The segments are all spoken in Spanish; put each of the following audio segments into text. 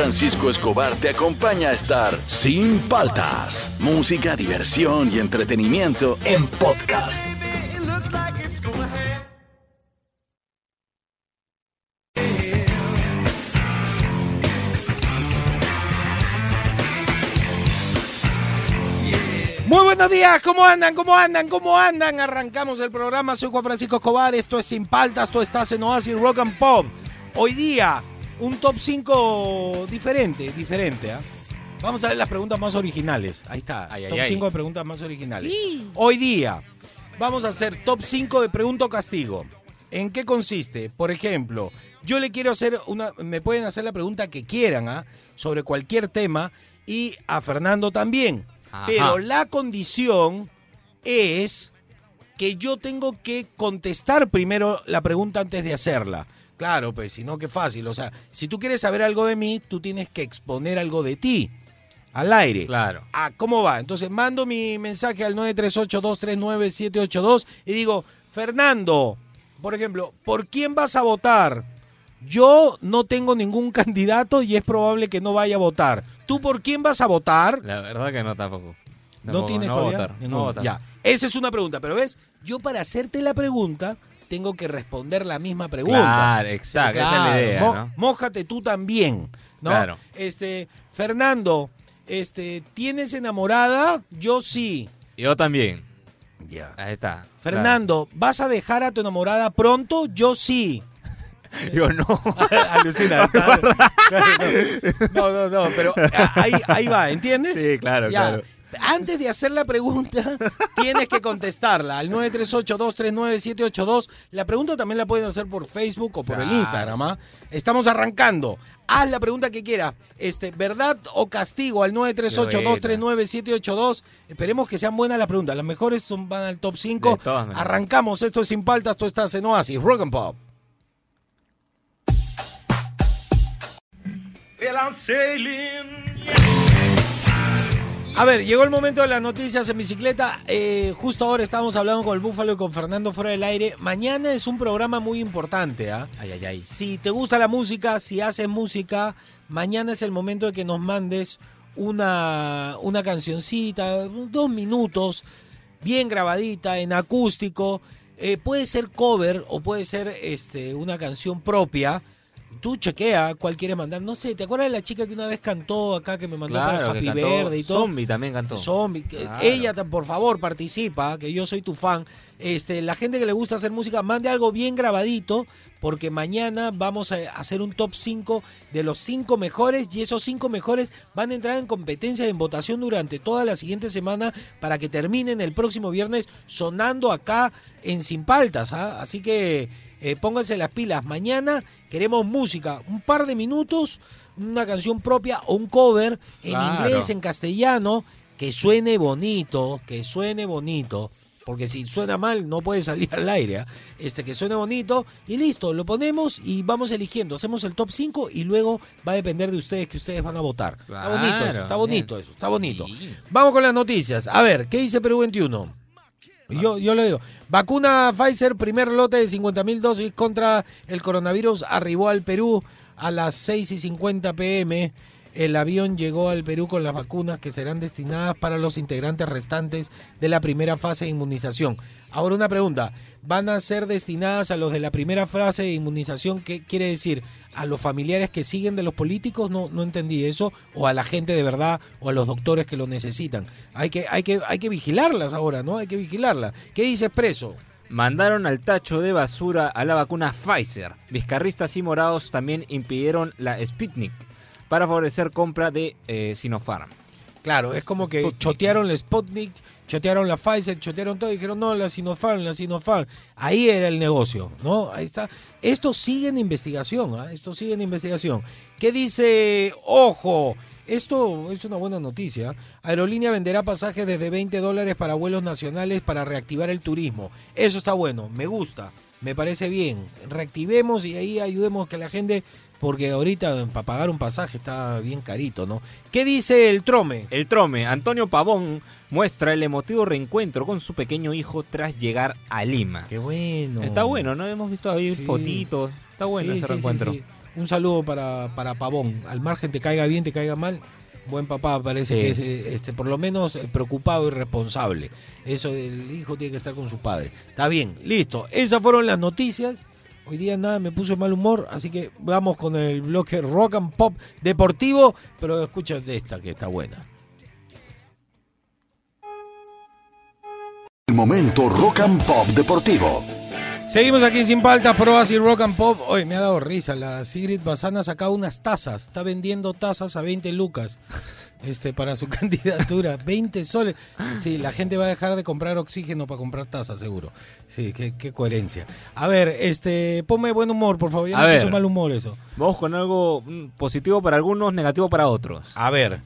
Francisco Escobar te acompaña a estar sin paltas. Música, diversión y entretenimiento en podcast. Muy buenos días, ¿cómo andan? ¿Cómo andan? ¿Cómo andan? Arrancamos el programa, soy Juan Francisco Escobar, esto es Sin Paltas, esto estás en Oasis Rock and Pop. Hoy día, un top 5 diferente, diferente, ¿ah? Vamos a ver las preguntas más originales. Ahí está, Ay, top ay. 5 de preguntas más originales. Hoy día, vamos a hacer top 5 de pregunta o castigo. ¿En qué consiste? Por ejemplo, yo le quiero hacer una, me pueden hacer la pregunta que quieran, ¿ah? Sobre cualquier tema y a Fernando también. Ajá. Pero la condición es que yo tengo que contestar primero la pregunta antes de hacerla. Claro, pues, si no, qué fácil. O sea, si tú quieres saber algo de mí, tú tienes que exponer algo de ti al aire. Claro. Ah, ¿cómo va? Entonces mando mi mensaje al 938-239-782 y digo, Fernando, por ejemplo, ¿por quién vas a votar? Yo no tengo ningún candidato y es probable que no vaya a votar. ¿Tú por quién vas a votar? La verdad que no tampoco. ¿No tienes no todavía? votar. No votar. Ya, esa es una pregunta, pero ves, yo para hacerte la pregunta tengo que responder la misma pregunta. Claro, exacto, esa es la Claro, idea, mo- ¿no? Mójate tú también, ¿no? Claro. Este, Fernando, este, ¿tienes enamorada? Yo sí. Yo también. Ya. Ahí está. Fernando, ¿vas a dejar a tu enamorada pronto? Yo sí. Claro. Yo no. Alucina. No, no, no, pero ah, ahí, ahí va, ¿entiendes? Sí, claro, Ya. claro. Antes de hacer la pregunta, tienes que contestarla al 938-239-782. La pregunta también la pueden hacer por Facebook o por el. Instagram. ¿ah? Estamos arrancando. Haz la pregunta que quieras. Este, ¿Verdad o castigo al 938-239-782? Esperemos que sean buenas las preguntas. Las mejores son, van al top 5. De todas maneras. Arrancamos. Esto es Sin Paltas. Tú estás en Oasis. Rock and Pop. A ver, llegó el momento de las noticias en bicicleta. Eh, justo ahora estábamos hablando con el Búfalo y con Fernando fuera del aire. Mañana es un programa muy importante. ¿ah? Ay, ay, ay. Si te gusta la música, si haces música, mañana es el momento de que nos mandes una, una cancioncita, dos minutos, bien grabadita, en acústico. Eh, puede ser cover o puede ser este, una canción propia. Tú chequea cuál quieres mandar. No sé, ¿te acuerdas de la chica que una vez cantó acá que me mandó para Claro, que Happy cantó Verde y todo? Zombie también cantó. Zombie. Claro. Ella, por favor, participa, que yo soy tu fan. Este, la gente que le gusta hacer música, mande algo bien grabadito, porque mañana vamos a hacer un top 5 de los 5 mejores y esos 5 mejores van a entrar en competencia en votación durante toda la siguiente semana para que terminen el próximo viernes sonando acá en Sin Paltas. ¿ah? Así que eh, pónganse las pilas. Mañana queremos música, un par de minutos, una canción propia o un cover en Claro. inglés, en castellano, que suene bonito, que suene bonito. Porque si suena mal no puede salir al aire. ¿ah? Este que suene bonito y listo, lo ponemos y vamos eligiendo. Hacemos el top 5 y luego va a depender de ustedes que ustedes van a votar. está bonito eso, está bonito bien. eso, está bonito. Sí. Vamos con las noticias. A ver, ¿qué dice Perú 21? Yo, yo le digo, vacuna Pfizer, primer lote de 50 mil dosis contra el coronavirus arribó al Perú a las 6 y 50 pm. El avión llegó al Perú con las vacunas que serán destinadas para los integrantes restantes de la primera fase de inmunización. Ahora una pregunta, ¿van a ser destinadas a los de la primera fase de inmunización? ¿Qué quiere decir? ¿A los familiares que siguen de los políticos? No, no entendí eso. ¿O a la gente de verdad o a los doctores que lo necesitan? Hay que, hay que, hay que vigilarlas ahora, ¿no? Hay que vigilarlas. ¿Qué dice Expreso? Mandaron al tacho de basura a la vacuna Pfizer. Vizcarristas y morados también impidieron la Sputnik para favorecer compra de eh, Sinopharm. Claro, es como que Sputnik. chotearon la Sputnik, chotearon la Pfizer, chotearon todo y dijeron, no, la Sinopharm, la Sinopharm. Ahí era el negocio, ¿no? Ahí está. Esto sigue en investigación, ¿ah? Esto sigue en investigación. ¿Qué dice? Ojo, esto es una buena noticia. Aerolínea venderá pasajes desde 20 dólares para vuelos nacionales para reactivar el turismo. Eso está bueno, me gusta, me parece bien. Reactivemos y ahí ayudemos que la gente, porque ahorita para pagar un pasaje está bien carito, ¿no? ¿Qué dice el Trome? El trome, Antonio Pavón, muestra el emotivo reencuentro con su pequeño hijo tras llegar a Lima. Qué bueno. Está bueno, ¿no? Hemos visto ahí Sí. fotitos. Está bueno Sí, ese sí, reencuentro. Un saludo para, para Pavón. Al margen te caiga bien, te caiga mal. Buen papá, parece que es eh, este, por lo menos eh, preocupado y responsable. Eso el hijo tiene que estar con su padre. Está bien, listo. Esas fueron las noticias. Hoy día nada me puso mal humor, así que vamos con el bloque rock and pop deportivo, pero escucha de esta que está buena. El momento Rock and Pop Deportivo. Seguimos aquí sin paltas, pruebas y rock and pop. Hoy me ha dado risa. La Sigrid Bazana ha sacado unas tazas. Está vendiendo tazas a 20 lucas este, para su candidatura. 20 soles. Sí, la gente va a dejar de comprar oxígeno para comprar tazas, seguro. Sí, qué, qué coherencia. A ver, este, ponme buen humor, por favor. Ya A puso ver. mal humor eso. Vamos con algo mm, positivo para algunos, negativo para otros. A ver.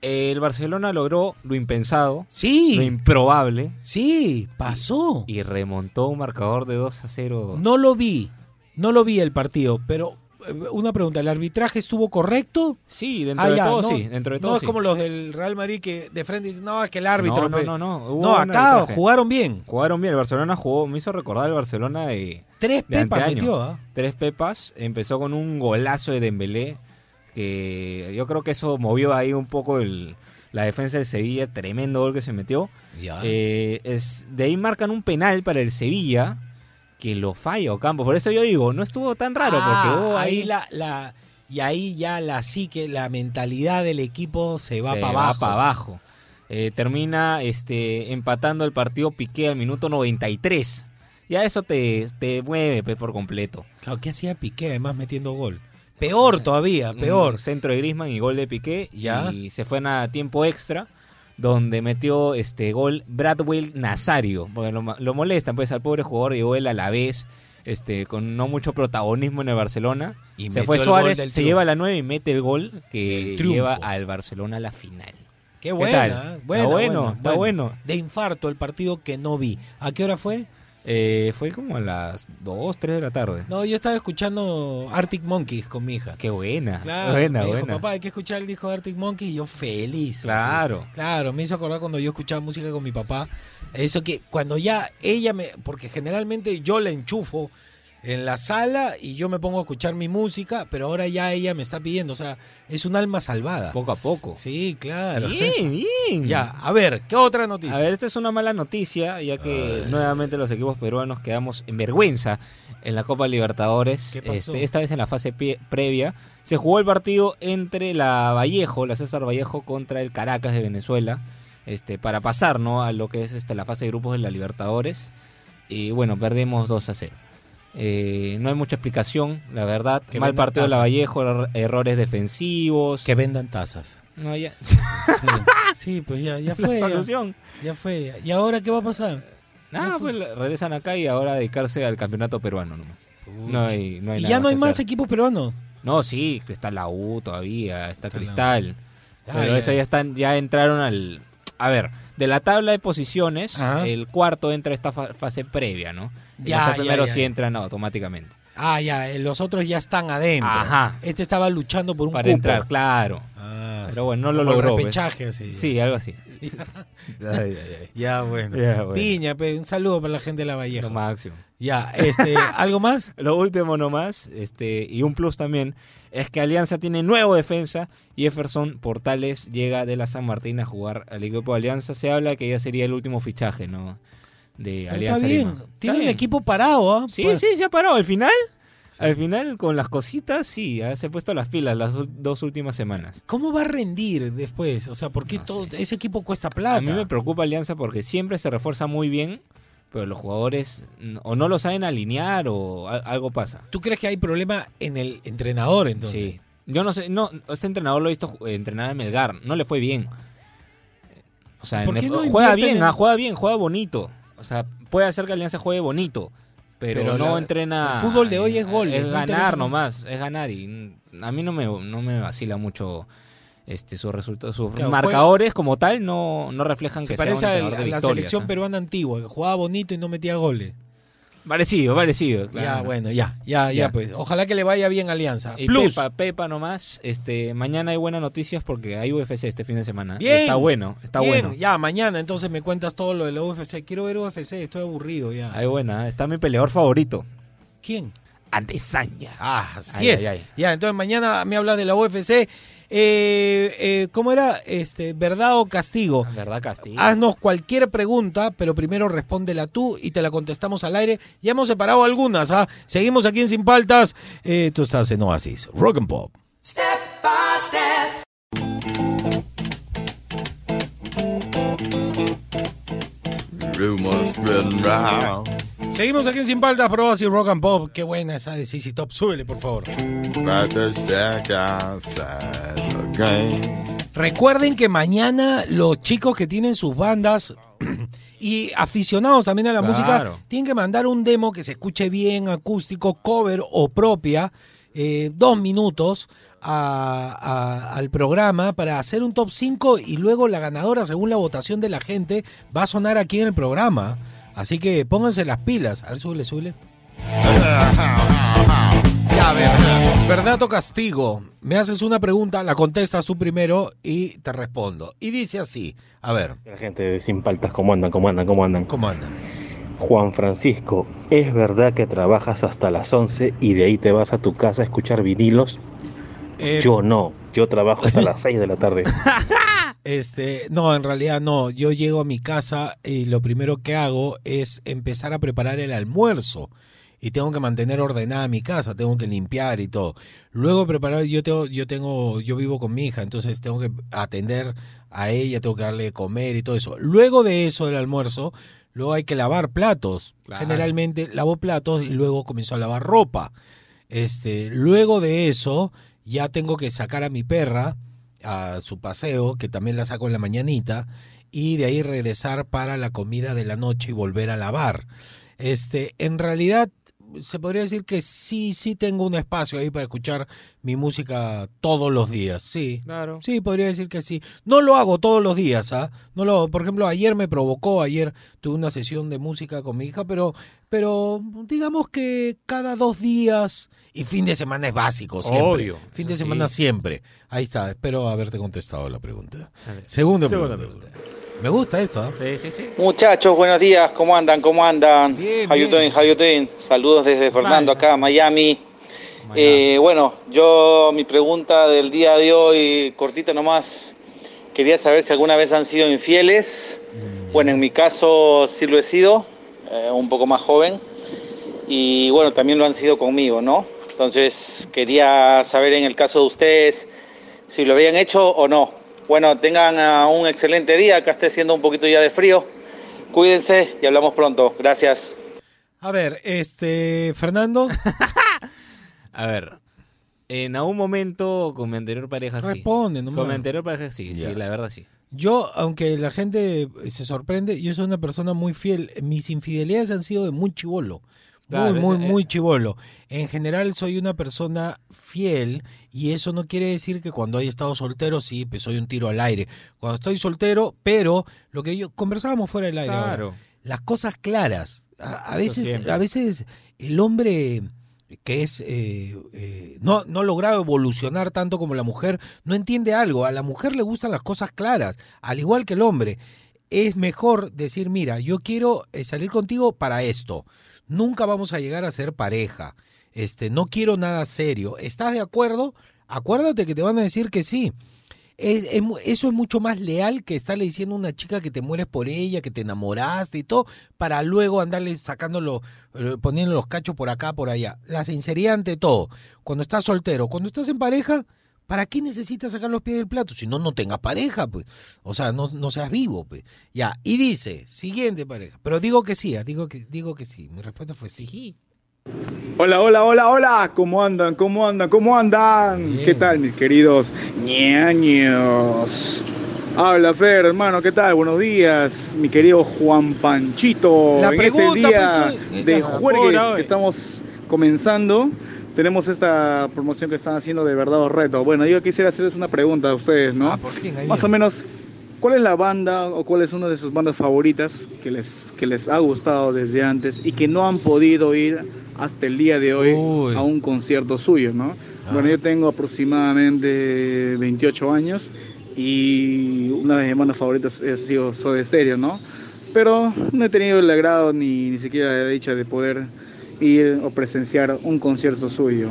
El Barcelona logró lo impensado, lo Sí, improbable, sí, pasó. y remontó un marcador de 2 a 0. No lo vi. No lo vi el partido, pero eh, una pregunta, ¿el arbitraje estuvo correcto? Sí, dentro Ah, de ya, todo no, sí, dentro de todo no es como los del Real Madrid que de frente dicen, no, es que el árbitro. no, pe". no, no, no, hubo No, acá arbitraje. jugaron bien. Jugaron bien, el Barcelona jugó, me hizo recordar el Barcelona de Tres de pepas metió, ¿ah? tres pepas, empezó con un golazo de Dembélé, que yo creo que eso movió ahí un poco el, la defensa del Sevilla, tremendo gol que se metió. Eh, es, de ahí marcan un penal para el Sevilla, que lo falla Ocampo, por eso yo digo, no estuvo tan raro, Ah, porque ahí ahí, la, la y ahí ya la psique, la mentalidad del equipo se va para abajo. pa' abajo. Eh, termina este, empatando el partido Piqué al minuto 93. Ya eso te, te mueve pe, por completo. Claro, ¿qué hacía Piqué además metiendo gol? Peor todavía, peor. Un centro de Griezmann y gol de Piqué. Ya. Y se fue a tiempo extra, donde metió este gol Bradwell Nazario. Porque lo, lo molestan, pues al pobre jugador llegó él a la vez. Este, con no mucho protagonismo en el Barcelona. Y se fue Suárez, se lleva la 9 y mete el gol que lleva al Barcelona a la final. Qué ¿Qué buena? ¿eh? Está bueno, buena, está bueno. De infarto el partido que no vi. ¿A qué hora fue? Eh, fue como a las 2, 3 de la tarde. No, yo estaba escuchando Arctic Monkeys con mi hija. Qué buena. Claro, buena, me dijo, buena. papá, hay que escuchar el disco de Arctic Monkeys y yo feliz. Claro. así. Claro, me hizo acordar cuando yo escuchaba música con mi papá. Eso que cuando ya ella me. Porque generalmente yo la enchufo en la sala y yo me pongo a escuchar mi música, pero ahora ya ella me está pidiendo. O sea, es un alma salvada. Poco a poco. Sí, claro. Bien, bien. Ya, a ver, ¿qué otra noticia? A ver, esta es una mala noticia, ya que nuevamente los equipos peruanos quedamos en vergüenza en la Copa Libertadores. ¿Qué pasó? Este, esta vez en la fase pie- previa. Se jugó el partido entre la Vallejo, la César Vallejo, contra el Caracas de Venezuela. Este, para pasar ¿no? a lo que es este, la fase de grupos de la Libertadores. Y bueno, perdimos 2 a 0. Eh, no hay mucha explicación, la verdad. Que Mal partido de la. Vallejo, er- errores defensivos. Que vendan tazas. No, ya. Sí, sí, pues ya, ya la fue. Ya, solución. ya fue. ¿Y ahora qué va a pasar? Nada, pues regresan acá y ahora dedicarse al campeonato peruano nomás. No hay, no hay y nada ya no hay más hacer. equipos peruanos. No, sí, está la U todavía, está la. Cristal. Ah, pero ya. eso ya están, ya entraron al. A ver, de la tabla de posiciones, Ajá. el cuarto entra a esta fa- fase previa, ¿no? Ya, los ya, primeros ya, sí entran automáticamente. Ah, ya, eh, los otros ya están adentro. Ajá. Este estaba luchando por un Para cupo. entrar, claro. Ah, Pero bueno, no lo logró. ¿ves? repechaje, así. Sí, algo así. Ay, ay, ay. Ya, bueno. Ya, bueno. Piña, pe, un saludo para la gente de la Lo Vallejo. máximo. Ya, este, ¿algo más? Lo último nomás, este, y un plus también, es que Alianza tiene nuevo defensa. Jefferson Portales llega de la San Martín a jugar al equipo de Alianza. Se habla que ya sería el último fichaje, ¿no? De Alianza. está bien. Lima. Tiene Está un bien. equipo parado, ¿ah? Sí, Pues- sí, se ha parado. Al final, al final con las cositas, sí, ya se ha puesto las pilas las dos últimas semanas. ¿Cómo va a rendir después? O sea, ¿por qué No todo sé. ese equipo cuesta plata? A mí me preocupa Alianza porque siempre se refuerza muy bien, pero los jugadores o no lo saben alinear o algo pasa. ¿Tú crees que hay problema en el entrenador entonces? Sí. Yo no sé, no, este entrenador lo he visto entrenar a Melgar, no le fue bien. O sea, ¿Por en el- no juega bien, en- ah, juega bien, juega bonito. O sea, puede hacer que Alianza juegue bonito, pero, Pero no la- entrena. el fútbol de hoy es goles, Es no interesa ganar nomás, es ganar y a mí no me, no me vacila mucho este sus resultados, sus Claro, marcadores como tal no, no reflejan Se que sea un parece a, entrenador a de la selección ¿ah? peruana antigua, que jugaba bonito y no metía goles. Parecido, parecido. Ya, bueno, ya, ya, ya, Ya. pues. Ojalá que le vaya bien Alianza. Y Plus. Pepa, Pepa nomás, este, mañana hay buenas noticias porque hay UFC este fin de semana. Bien. Está bueno, está Bien, bueno. Ya, mañana entonces me cuentas todo lo de la UFC. Quiero ver UFC, estoy aburrido ya. Hay buena, está mi peleador favorito, ¿Quién? Adesanya. Ah, así es. Ya, entonces mañana me habla de la UFC. Eh, eh, ¿Cómo era? Este, ¿Verdad o castigo? Verdad, castigo. Haznos cualquier pregunta, pero primero respóndela tú y te la contestamos al aire. Ya hemos separado algunas, ¿ah? Seguimos aquí en Sin Paltas. Eh, tú estás en Oasis, Rock and Pop. Step by step. Seguimos aquí en Sin Paltas, y Rock and Pop. Qué buena esa de CC Top. Súbele, por favor. Recuerden que mañana los chicos que tienen sus bandas y aficionados también a la música tienen que mandar un demo que se escuche bien, acústico, cover o propia, eh, dos minutos al programa para hacer un top 5 y luego la ganadora, según la votación de la gente, va a sonar aquí en el programa. Así que pónganse las pilas. A ver, súbele, súbele. Ya, verdad. Verdad o castigo. Me haces una pregunta, la contestas tú primero y te respondo. Y dice así. A ver. La gente de Sin Paltas, ¿cómo andan? ¿Cómo andan? ¿Cómo andan? ¿Cómo andan? Juan Francisco, ¿es verdad que trabajas hasta las 11 y de ahí te vas a tu casa a escuchar vinilos? Eh, yo no, yo trabajo hasta las 6 de la tarde. Este, no, en realidad no. Yo llego a mi casa y lo primero que hago es empezar a preparar el almuerzo. Y tengo que mantener ordenada mi casa, tengo que limpiar y todo. Luego preparar, yo tengo, yo tengo, yo vivo con mi hija, entonces tengo que atender a ella, tengo que darle de comer y todo eso. Luego de eso del almuerzo, luego hay que lavar platos. Generalmente lavo platos y luego comienzo a lavar ropa. Este, luego de eso, ya tengo que sacar a mi perra a su paseo, que también la saco en la mañanita, y de ahí regresar para la comida de la noche y volver a lavar. Este, en realidad se podría decir que sí, sí tengo un espacio ahí para escuchar mi música todos los días, sí. Claro. Sí, podría decir que sí. No lo hago todos los días, ¿ah? No lo, por ejemplo, ayer me provocó, ayer tuve una sesión de música con mi hija, pero, pero digamos que cada dos días y fin de semana es básico siempre. Fin de semana siempre. Ahí está, espero haberte contestado la pregunta. Segunda, pregunta. Me gusta esto, ¿eh? Sí, sí, sí. Muchachos, buenos días. ¿Cómo andan? ¿Cómo andan? Bien, bien. Saludos desde Fernando acá, Miami. Eh, bueno, yo mi pregunta del día de hoy, cortita nomás, quería saber si alguna vez han sido infieles. Mm. Bueno, en mi caso sí lo he sido, eh, un poco más joven. Y bueno, también lo han sido conmigo, ¿no? Entonces quería saber en el caso de ustedes si lo habían hecho o no. Bueno, tengan ah, un excelente día, acá esté siendo un poquito ya de frío. Cuídense y hablamos pronto. Gracias. A ver, este, Fernando. A ver, en algún momento con mi anterior pareja sí. Responde, no Con mi anterior pareja sí, sí, la verdad sí. Yo, aunque la gente se sorprende, yo soy una persona muy fiel. Mis infidelidades han sido de muy chivolo muy, muy, muy chivolo. En general soy una persona fiel y eso no quiere decir que cuando haya estado soltero, sí, pues soy un tiro al aire. Cuando estoy soltero, pero lo que yo conversábamos fuera del aire. Claro. las cosas claras. A, veces, a veces el hombre que es eh, eh, no, no logrado evolucionar tanto como la mujer, no entiende algo. A la mujer le gustan las cosas claras, al igual que el hombre. Es mejor decir, mira, yo quiero eh, salir contigo para esto nunca vamos a llegar a ser pareja. Este, no quiero nada serio. ¿Estás de acuerdo? Acuérdate que te van a decir que sí. Eso es mucho más leal que estarle diciendo a una chica que te mueres por ella, que te enamoraste y todo, para luego andarle sacándolo, eh, poniendo los cachos por acá, por allá. La sinceridad ante todo. Cuando estás soltero, cuando estás en pareja, ¿Para qué necesitas sacar los pies del plato? Si no, no tengas pareja, pues. O sea, no, no seas vivo, pues. Ya, y dice, siguiente pareja. Pero digo que sí, ah, digo que, digo que sí. Mi respuesta fue sí. Hola, hola, hola, hola. ¿Cómo andan? ¿Cómo andan? ¿Cómo andan? ¿Qué tal, mis queridos ñaños? Habla Fer, hermano, ¿qué tal? Buenos días, mi querido Juan Panchito. La en este día pues, de jueves que estamos comenzando tenemos esta promoción que están haciendo de verdad o reto. Bueno, yo quisiera hacerles una pregunta a ustedes, ¿no? Ah, Más o menos, ¿cuál es la banda o cuál es una de sus bandas favoritas que les, que les ha gustado desde antes y que no han podido ir hasta el día de hoy a un concierto suyo, ¿no? Ah. Bueno, yo tengo aproximadamente 28 años y una de mis bandas favoritas ha sido Soda Stereo, ¿no? Pero no he tenido el agrado ni, ni siquiera la dicha de poder ir o presenciar un concierto suyo.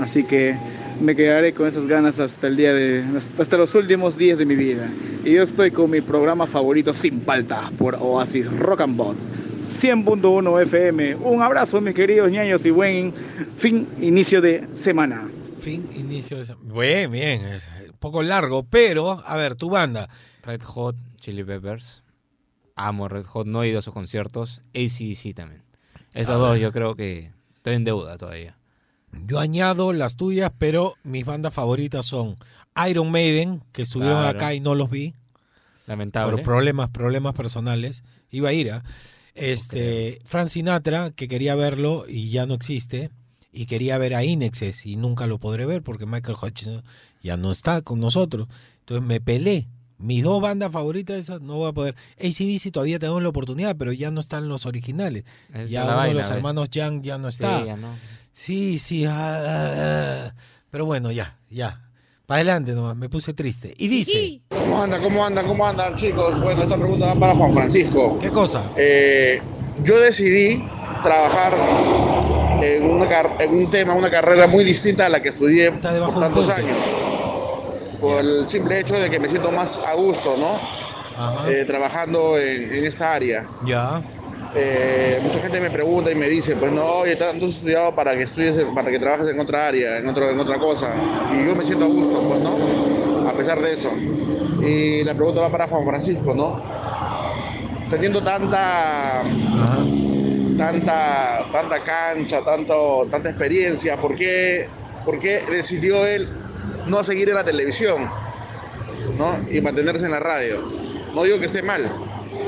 Así que me quedaré con esas ganas hasta el día de hasta los últimos días de mi vida. Y yo estoy con mi programa favorito sin falta por Oasis Rock and Bot. 100.1 FM. Un abrazo, mis queridos ñaños, y buen fin, inicio de semana. Fin, inicio de semana. Bien, bien. un poco largo, pero, a ver, tu banda. Red Hot Chili Peppers. Amo Red Hot, no he ido a sus conciertos. ACDC también. Esos dos yo creo que estoy en deuda todavía. Yo añado las tuyas, pero mis bandas favoritas son Iron Maiden, que estuvieron acá y no los vi. Lamentable. Por problemas, problemas personales. Iba a ir a. Este, Frank Sinatra, que quería verlo y ya no existe. Y quería ver a Inexes y nunca lo podré ver porque Michael Hutchins ya no está con nosotros. Entonces me pelé. Mis dos bandas favoritas esas no voy a poder. ACDC todavía tenemos la oportunidad, pero ya no están los originales. ya uno de los hermanos Young ya no está. Sí, no. sí, sí ah, ah, ah. pero bueno, ya, ya. Para adelante nomás, me puse triste. Y dice... ¿Cómo anda, cómo anda, cómo anda, chicos? Bueno, esta pregunta va para Juan Francisco. ¿Qué cosa? Eh, yo decidí trabajar en, en un tema, una carrera muy distinta a la que estudié por tantos años por el simple hecho de que me siento más a gusto, ¿no? Eh, trabajando en, esta área. Ya. Eh, mucha gente me pregunta y me dice, pues no, oye, tanto estudiado para que estudies, para que trabajes en otra área, en, otro, en otra cosa. Y yo me siento a gusto, pues, ¿no? A pesar de eso. Y la pregunta va para Juan Francisco, ¿no? Teniendo tanta, tanta, tanta cancha, tanto, tanta experiencia, ¿por qué, ¿por qué decidió él no seguir en la televisión, ¿no? Y mantenerse en la radio. No digo que esté mal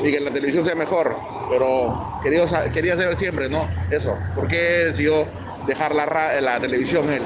y que la televisión sea mejor, pero quería, quería saber siempre, ¿no? Eso. ¿Por qué decidió dejar la, la televisión él?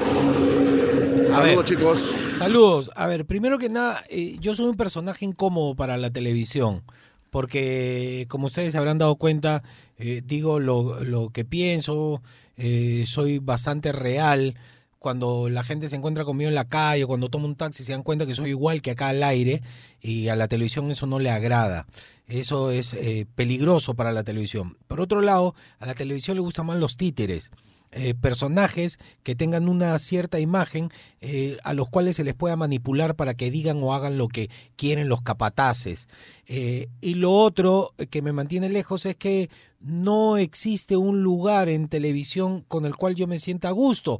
Saludos, chicos. Saludos. A ver, primero que nada, eh, yo soy un personaje incómodo para la televisión porque como ustedes habrán dado cuenta, eh, digo lo, lo, que pienso, eh, soy bastante real, cuando la gente se encuentra conmigo en la calle o cuando toma un taxi se dan cuenta que soy igual que acá al aire y a la televisión eso no le agrada. Eso es eh, peligroso para la televisión. Por otro lado, a la televisión le gustan más los títeres. Eh, personajes que tengan una cierta imagen eh, a los cuales se les pueda manipular para que digan o hagan lo que quieren los capataces. y lo otro que me mantiene lejos es que no existe un lugar en televisión con el cual yo me sienta a gusto.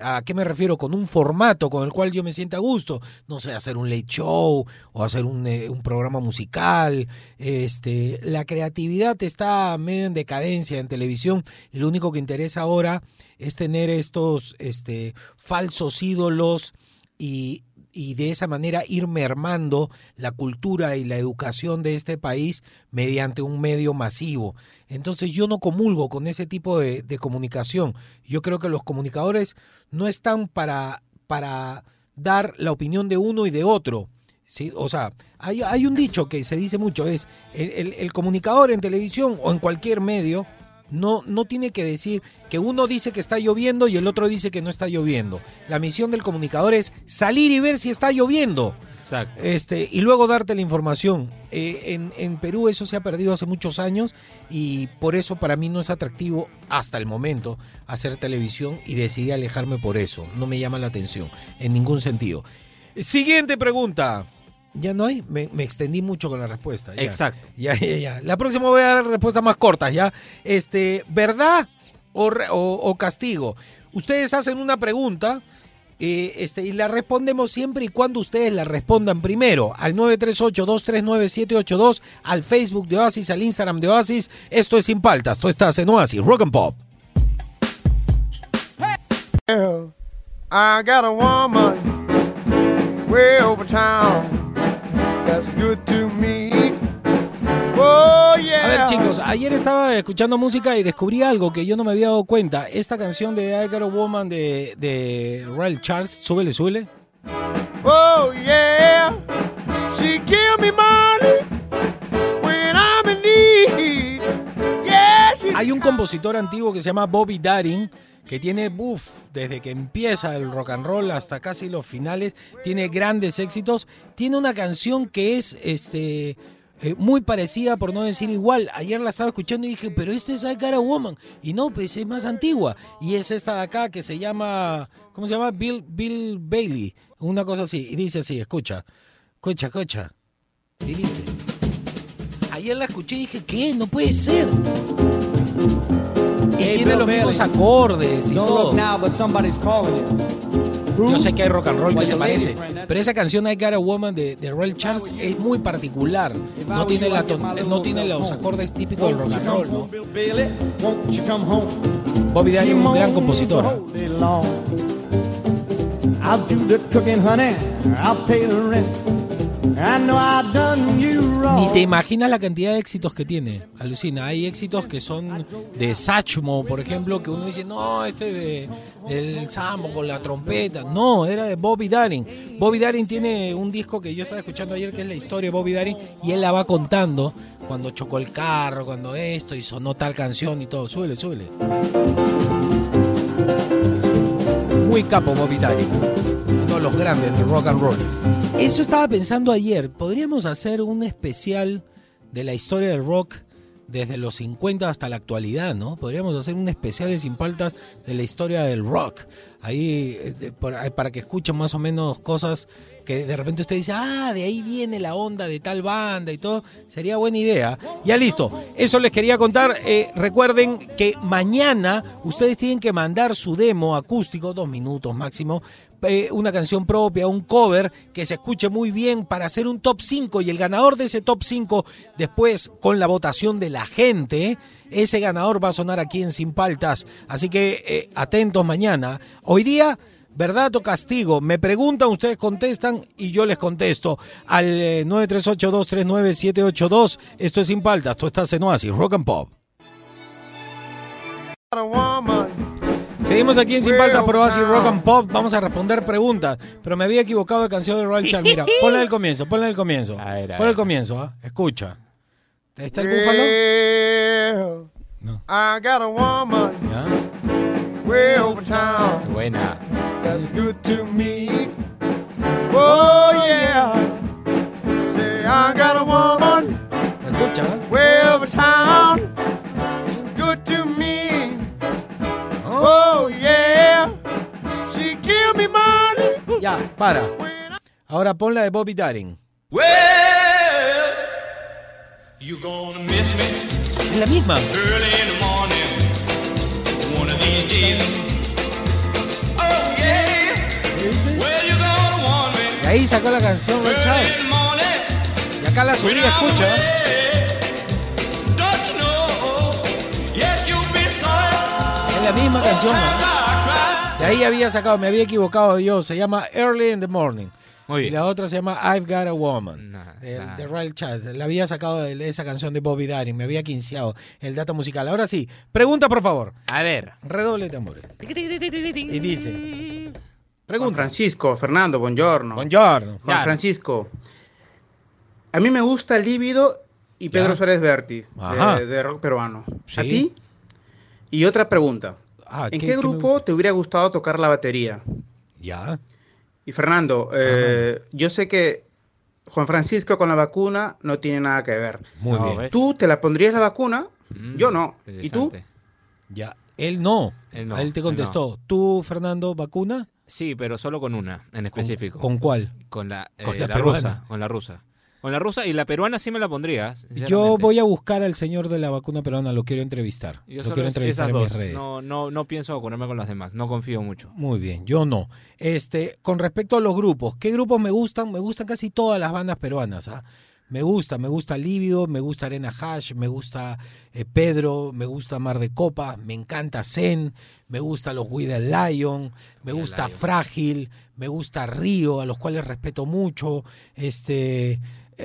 ¿A qué me refiero? Con un formato con el cual yo me sienta a gusto. No sé, hacer un late show o hacer un, eh, un, programa musical. Este, la creatividad está medio en decadencia en televisión lo único que interesa ahora es tener estos este, falsos ídolos y, y de esa manera ir mermando la cultura y la educación de este país mediante un medio masivo. Entonces yo no comulgo con ese tipo de, comunicación. Yo creo que los comunicadores no están para, para dar la opinión de uno y de otro. ¿sí? O sea, hay, hay un dicho que se dice mucho, es el comunicador en televisión o en cualquier medio no, no tiene que decir que uno dice que está lloviendo y el otro dice que no está lloviendo. La misión del comunicador es salir y ver si está lloviendo. Exacto. Este, y luego darte la información. Eh, en, en, Perú eso se ha perdido hace muchos años y por eso para mí no es atractivo hasta el momento hacer televisión y decidí alejarme por eso. No me llama la atención en ningún sentido. Siguiente pregunta. Ya no hay, me, extendí mucho con la respuesta. Exacto. Ya, ya, ya. La próxima voy a dar respuestas más cortas, ¿ya? Este, ¿verdad o, castigo? Ustedes hacen una pregunta eh, este, y la respondemos siempre y cuando ustedes la respondan primero al 938-239-782, al Facebook de Oasis, al Instagram de Oasis. Esto es Sin Paltas, tú estás en Oasis, Rock and Pop. I got a woman way over town. Oh, a ver chicos, ayer estaba escuchando música y descubrí algo que yo no me había dado cuenta. Esta canción de I Got a Woman de, de Royal Charles, súbele, súbele. Oh yeah, she give me money when I'm in need. Hay un compositor antiguo que se llama Bobby Darin que tiene, buff, desde que empieza el rock and roll hasta casi los finales, tiene grandes éxitos. Tiene una canción que es, este, eh, muy parecida, por no decir igual. Ayer la estaba escuchando y dije, pero este es I Got Woman. Y no, pues es más antigua. Y es esta de acá que se llama, ¿cómo se llama? Bill, Bill Bailey. Una cosa así. Y dice así, escucha, escucha, escucha. Y dice, ayer la escuché y dije, ¿qué? No puede ser. Y tiene los mismos acordes y todo. Yo sé que hay rock and roll que se parece, pero esa canción I Got a Woman de, de Royal Charles es muy particular. No tiene, la no tiene los acordes típicos del rock and roll, ¿no? Bobby Darin es un gran compositor. I'll do the cooking, honey. I'll pay the rent. Ni te imaginas la cantidad de éxitos que tiene. Alucina. Hay éxitos que son de Sachmo, por ejemplo, que uno dice, no, este de el sambo con la trompeta. No, era de Bobby Darin. Bobby Darin tiene un disco que yo estaba escuchando ayer que es la historia de Bobby Darin y él la va contando cuando chocó el carro, cuando esto y sonó tal canción y todo. Suele, suele. Muy capo Bobby. Uno de los grandes del rock and roll. Eso estaba pensando ayer. Podríamos hacer un especial de la historia del rock desde los 50 hasta la actualidad, ¿no? Podríamos hacer un especial de Sin Paltas de la historia del rock. Ahí, eh, para que escuchen más o menos cosas que de repente usted dice, ah, de ahí viene la onda de tal banda y todo. Sería buena idea. Ya listo. Eso les quería contar. Eh, recuerden que mañana ustedes tienen que mandar su demo acústico, dos minutos máximo, eh, una canción propia, un cover que se escuche muy bien para hacer un top 5 y el ganador de ese top 5 después con la votación de la gente, ese ganador va a sonar aquí en Sin Paltas. Así que eh, atentos mañana. Hoy día... ¿Verdad o castigo? Me preguntan, ustedes contestan y yo les contesto al 938-239-782. Eh, Esto es Sin Paltas, tú estás en Oasis, Rock and Pop. Seguimos aquí en Sin Paltas por Oasis Rock and Pop. Vamos a responder preguntas. Pero me había equivocado de canción de Royal Charles. Mira, ponle al comienzo, ponle al comienzo. Ponle al comienzo, ¿ah? escucha. ¿Está el búfalo? No. I got a woman. ¿Ya? Way over town. Buena. That's good to me. Oh yeah. Say I got a woman. Escucha. Way over town. Good to me. Oh yeah, she give me money. Ya, para. Ahora pon la de Bobby Darin. Well, gonna want me. Y ahí sacó la canción Ray Charles. Y acá la subí, escucha. Es la misma canción. ¿no? De ahí había sacado, me había equivocado yo. Se llama Early in the Morning. Muy bien. Y la otra se llama I've Got a Woman. Nah, de, nah. de Royal Charles. La había sacado de esa canción de Bobby Darin. Me había quinceado el dato musical. Ahora sí, pregunta por favor. A ver. Redoble de tambores. Y dice. Juan Pregunta. Francisco, Fernando, buongiorno. Buongiorno. Juan. Francisco, a mí me gusta Líbido y Pedro Ya. Suárez Vértiz, Ajá. de, de rock peruano. ¿A ti? Y otra pregunta. Ah, ¿En ¿qué- qué, qué me grupo te hubiera gustado tocar la batería? Ya. Y Fernando, eh, yo sé que Juan Francisco con la vacuna no tiene nada que ver. Muy No, bien. ¿ves? ¿Tú te la pondrías la vacuna? Mm, Yo no. ¿Y tú? Ya. Él no. Él no, Él te él contestó. ¿Tú, Fernando, vacuna? Sí, pero solo con una en específico. ¿Con cuál? Con la, Con eh, la la, rusa. Con la rusa. Con la rusa y la peruana sí me la pondría. Yo voy a buscar al señor de la vacuna peruana, lo quiero entrevistar. Yo lo quiero entrevistar en mis dos. redes. No, no, no pienso ponerme con las demás. No confío mucho. Muy bien, yo no. Este, con respecto a los grupos, ¿qué grupos me gustan? Me gustan casi todas las bandas peruanas, ¿ah? Me gusta, me gusta Lívido, me gusta Arena Hash, me gusta eh, Pedro, me gusta Mar de Copa, me encanta Zen, me gusta los We the Lion, me gusta Lion. Frágil, me gusta Río, a los cuales respeto mucho. Este,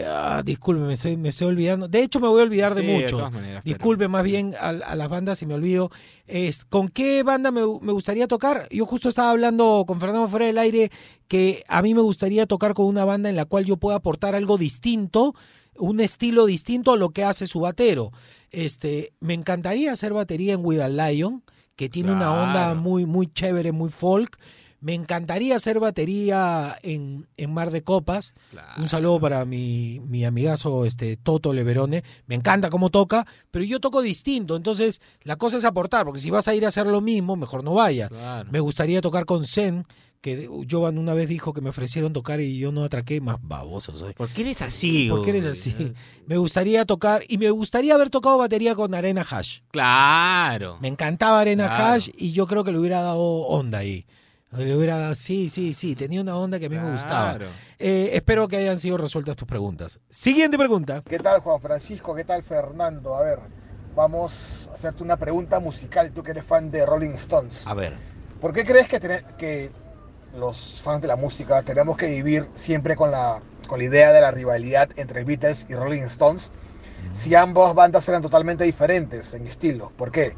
ah, disculpe, me estoy, me estoy olvidando. De hecho, me voy a olvidar de Sí, de muchos. maneras, pero- Disculpe más bien a, a las bandas si me olvido. Es, ¿Con qué banda me, me gustaría tocar? Yo justo estaba hablando con Fernando fuera del aire que a mí me gustaría tocar con una banda en la cual yo pueda aportar algo distinto, un estilo distinto a lo que hace su batero. Este, me encantaría hacer batería en With a Lion, que tiene una onda muy, muy chévere, muy folk. Me encantaría hacer batería en, en Mar de Copas. Un saludo para mi, mi amigazo este, Toto Leverone. Me encanta cómo toca, pero yo toco distinto. Entonces, la cosa es aportar, porque si vas a ir a hacer lo mismo, mejor no vayas. Me gustaría tocar con Zen, que Jovan una vez dijo que me ofrecieron tocar y yo no atraqué, más baboso soy. ¿Por qué eres así? ¿Por qué eres así? Me gustaría tocar, y me gustaría haber tocado batería con Arena Hash. Claro. Me encantaba Arena Claro. Hash y yo creo que le hubiera dado onda ahí. Le hubiera dado, sí, sí, sí, tenía una onda que a mí me gustaba. Eh, espero que hayan sido resueltas tus preguntas. Siguiente pregunta. ¿Qué tal Juan Francisco? ¿Qué tal Fernando? A ver, vamos a hacerte una pregunta musical, tú que eres fan de Rolling Stones. A ver. ¿Por qué crees que, que los fans de la música tenemos que vivir siempre con la, con la idea de la rivalidad entre Beatles y Rolling Stones? Si ambas bandas eran totalmente diferentes en estilo. ¿Por qué?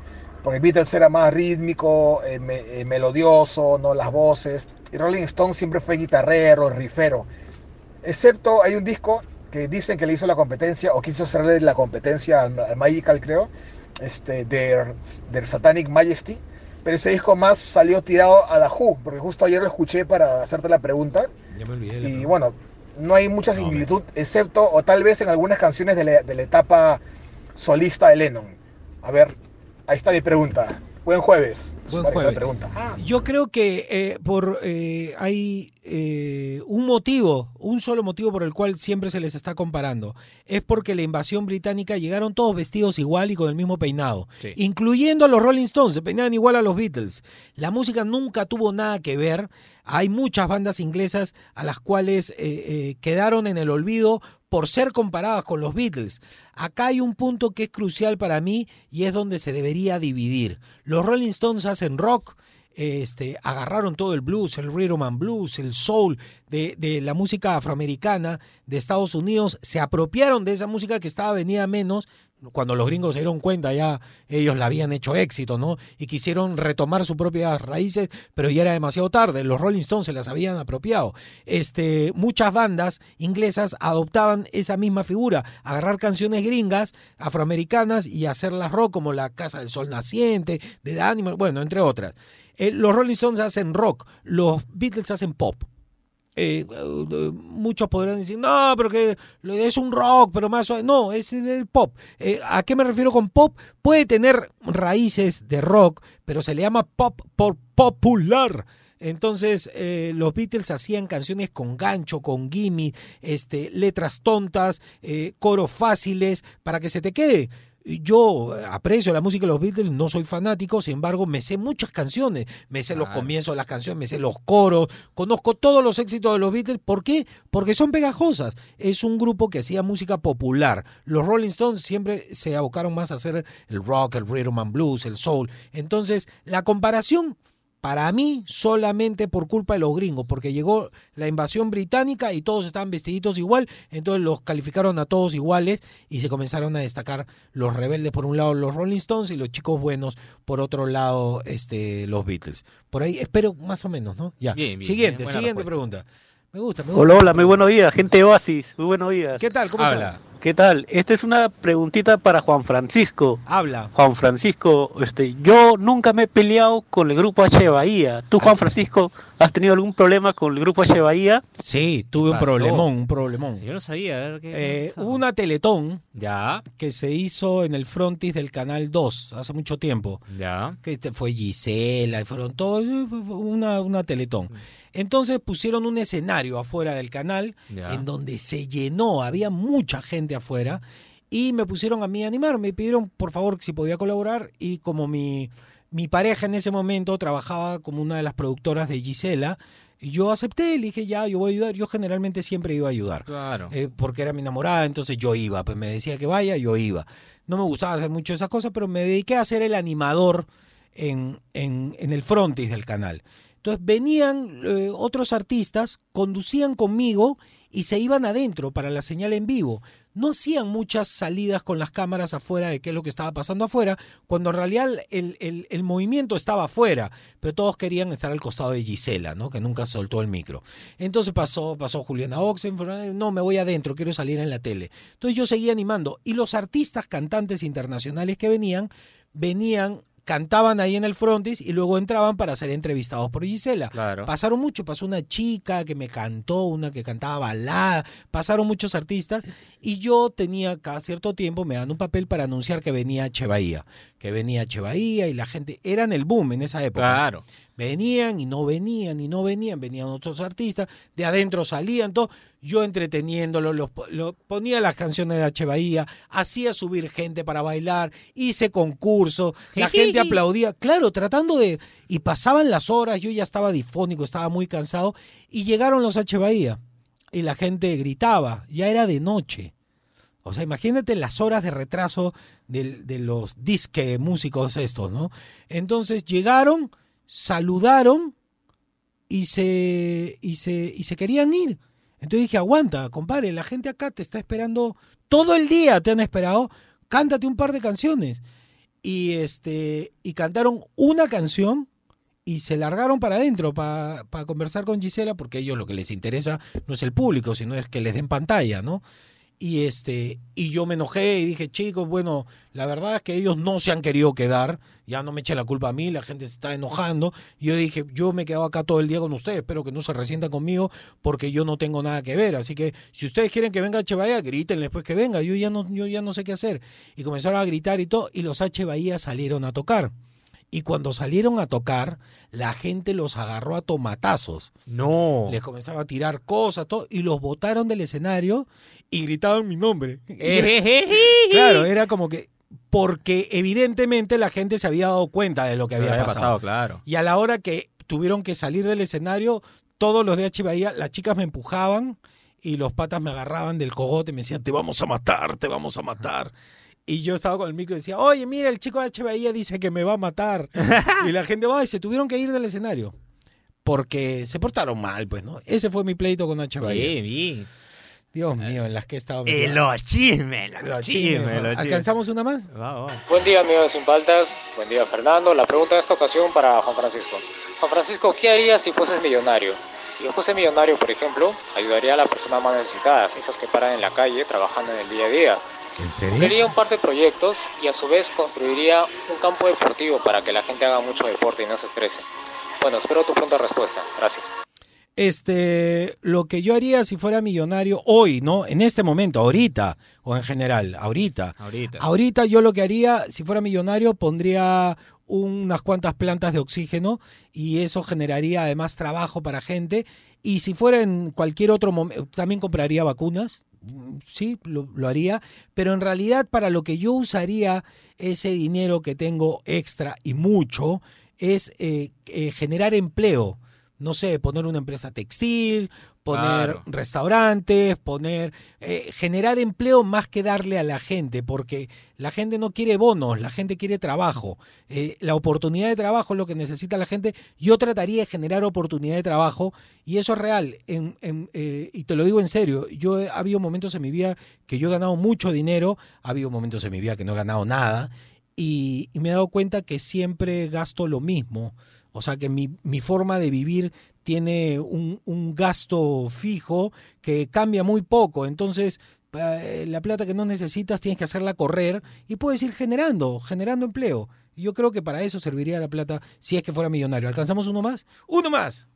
Porque Beatles era más rítmico, eh, me- eh, melodioso, ¿no? las voces. Y Rolling Stones siempre fue guitarrero, rifero. Excepto hay un disco que dicen que le hizo la competencia, o quiso hacerle la competencia al al Magical, creo, este, de The Satanic Majesty. Pero ese disco más salió tirado a The Who, porque justo ayer lo escuché para hacerte la pregunta. Ya me olvidé. la Y bueno, no hay mucha similitud, excepto, o tal vez en algunas canciones de la, de la etapa solista de Lennon. A ver, ahí está mi pregunta. Buen jueves. Buen jueves. pregunta. Ah, Yo creo que eh, por eh, hay eh, un motivo, un solo motivo por el cual siempre se les está comparando. Es porque la invasión británica llegaron todos vestidos igual y con el mismo peinado, Sí. incluyendo a los Rolling Stones, se peinaban igual a los Beatles. La música nunca tuvo nada que ver. Hay muchas bandas inglesas a las cuales eh, eh, quedaron en el olvido por ser comparadas con los Beatles. Acá hay un punto que es crucial para mí y es donde se debería dividir. Los Rolling Stones hacen rock, este, agarraron todo el blues, el rhythm and blues, el soul de, de la música afroamericana de Estados Unidos, se apropiaron de esa música que estaba venida menos. Cuando los gringos se dieron cuenta ya ellos la habían hecho éxito, ¿no? Y quisieron retomar sus propias raíces, pero ya era demasiado tarde. Los Rolling Stones se las habían apropiado. Este, muchas bandas inglesas adoptaban esa misma figura, agarrar canciones gringas, afroamericanas y hacerlas rock como La Casa del Sol Naciente, de The Animal, bueno, entre otras. Eh, los Rolling Stones hacen rock, los Beatles hacen pop. Eh, muchos podrán decir, no, pero que es un rock, pero más suave". No, es el pop. Eh, ¿A qué me refiero con pop? Puede tener raíces de rock, pero se le llama pop por popular. Entonces, eh, los Beatles hacían canciones con gancho, con gimme, este, letras tontas, eh, coros fáciles, para que se te quede. Yo aprecio la música de los Beatles, no soy fanático, sin embargo, me sé muchas canciones, me sé los comienzos de las canciones, me sé los coros, conozco todos los éxitos de los Beatles. ¿Por qué? Porque son pegajosas. Es un grupo que hacía música popular. Los Rolling Stones siempre se abocaron más a hacer el rock, el rhythm and blues, el soul. Entonces, la comparación para mí solamente por culpa de los gringos, porque llegó la invasión británica y todos estaban vestiditos igual, entonces los calificaron a todos iguales y se comenzaron a destacar los rebeldes por un lado los Rolling Stones y los chicos buenos por otro lado este los Beatles. Por ahí espero más o menos, ¿no? Ya. Bien, bien, siguiente, bien, siguiente respuesta. pregunta. Me gusta, me gusta. Hola, hola, muy buenos días, gente de Oasis, muy buenos días. ¿Qué tal? ¿Cómo Habla. estás? ¿Qué tal? Esta es una preguntita para Juan Francisco. Habla. Juan Francisco, este, yo nunca me he peleado con el grupo H Bahía. ¿Tú, Juan Francisco, has tenido algún problema con el grupo H Bahía? Sí, tuve un problemón, un problemón. Yo no sabía, a ver qué. Eh, hubo una Teletón Ya, que se hizo en el frontis del Canal 2 hace mucho tiempo. ya. que este fue Gisela, y fueron todos, eh, una, una teletón. Entonces pusieron un escenario afuera del canal Ya. en donde se llenó, había mucha gente afuera y me pusieron a mí a animar, me pidieron por favor si podía colaborar y como mi, mi pareja en ese momento trabajaba como una de las productoras de Gisela, yo acepté, le dije ya, yo voy a ayudar, yo generalmente siempre iba a ayudar. Claro. Eh, porque era mi enamorada, entonces yo iba, pues me decía que vaya, yo iba. No me gustaba hacer mucho esas cosas, pero me dediqué a ser el animador en, en, en el frontis del canal. Entonces venían eh, otros artistas, conducían conmigo y se iban adentro para la señal en vivo. No hacían muchas salidas con las cámaras afuera de qué es lo que estaba pasando afuera, cuando en realidad el, el- movimiento estaba afuera, pero todos querían estar al costado de Gisela, ¿no? que nunca soltó el micro. Entonces pasó, pasó Juliana Oxen, no, me voy adentro, quiero salir en la tele. Entonces yo seguía animando y los artistas cantantes internacionales que venían, venían cantaban ahí en el frontis y luego entraban para ser entrevistados por Gisela. Claro. Pasaron mucho, pasó una chica que me cantó, una que cantaba balada, pasaron muchos artistas y yo tenía cada cierto tiempo, me dan un papel para anunciar que venía Che Bahía, que venía Che Bahía y la gente, eran el boom en esa época. Claro. Venían y no venían y no venían, venían otros artistas, de adentro salían, todo. Yo entreteniéndolo, los, lo- ponía las canciones de H. Bahía, hacía subir gente para bailar, hice concursos, la gente aplaudía, claro, tratando de. Y pasaban las horas, yo ya estaba difónico, estaba muy cansado, y llegaron los H. Bahía, y la gente gritaba, ya era de noche. O sea, imagínate las horas de retraso del- de, los disque músicos estos, ¿no? Entonces llegaron, saludaron y se, y se, y se querían ir. Entonces dije, aguanta, compadre, la gente acá te está esperando todo el día, te han esperado, cántate un par de canciones. Y este, y cantaron una canción y se largaron para adentro para conversar con Gisela, porque ellos lo que les interesa no es el público, sino es que les den pantalla, ¿no? Y este, y yo me enojé y dije, chicos, bueno, la verdad es que ellos no se han querido quedar, ya no me eche la culpa a mí, la gente se está enojando. Yo dije, yo me he quedado acá todo el día con ustedes, espero que no se resientan conmigo porque yo no tengo nada que ver. Así que si ustedes quieren que venga H. Bahía, grítenle después que venga, yo ya no, yo ya no sé qué hacer. Y comenzaron a gritar y todo, y los H. Bahía salieron a tocar. Y cuando salieron a tocar, la gente los agarró a tomatazos. No. Les comenzaba a tirar cosas, todo, y los botaron del escenario y gritaban mi nombre. claro, era como que. Porque evidentemente la gente se había dado cuenta de lo que había, había pasado. pasado, claro. Y a la hora que tuvieron que salir del escenario, todos los de H. Bahía, las chicas me empujaban y los patas me agarraban del cogote y me decían, te vamos a matar, te vamos a matar. Y yo estaba con el micro y decía, oye, mira, el chico de H. Bahía dice que me va a matar. y la gente va y se tuvieron que ir del escenario. Porque se portaron mal, pues, ¿no? Ese fue mi pleito con H. Bahía. Bien, bien. Dios mío, en las que he estado. Eh, los chismes, los Los chismes, chismes, los chismes. ¿Alcanzamos una más? Buen día, amigos de Sin Paltas. Buen día, Fernando. La pregunta de esta ocasión para Juan Francisco. Juan Francisco, ¿qué harías si fueses millonario? Si yo fuese millonario, por ejemplo, ayudaría a las personas más necesitadas, esas que paran en la calle trabajando en el día a día. ¿En serio? Cumpliría un par de proyectos y a su vez construiría un campo deportivo para que la gente haga mucho deporte y no se estrese. Bueno, espero tu pronta respuesta. Gracias. Este, lo que yo haría si fuera millonario hoy, ¿no? En este momento, ahorita, o en general, ahorita. Ahorita. Ahorita yo lo que haría, si fuera millonario, pondría unas cuantas plantas de oxígeno y eso generaría además trabajo para gente. Y si fuera en cualquier otro momento, también compraría vacunas. Sí, lo, lo haría, pero en realidad para lo que yo usaría ese dinero que tengo extra y mucho es eh, eh, generar empleo no sé, poner una empresa textil, poner Claro. restaurantes, poner, eh, generar empleo más que darle a la gente, porque la gente no quiere bonos, la gente quiere trabajo. Eh, la oportunidad de trabajo es lo que necesita la gente. Yo trataría de generar oportunidad de trabajo y eso es real. En- en, eh, y te lo digo en serio, yo he ha habido momentos en mi vida que yo he ganado mucho dinero, ha habido momentos en mi vida que no he ganado nada y, me he dado cuenta que siempre gasto lo mismo. O sea que mi, mi forma de vivir tiene un, un gasto fijo que cambia muy poco. Entonces, eh, la plata que no necesitas tienes que hacerla correr y puedes ir generando, generando empleo. Yo creo que para eso serviría la plata si es que fuera millonario. ¿Alcanzamos uno más? ¡Uno más!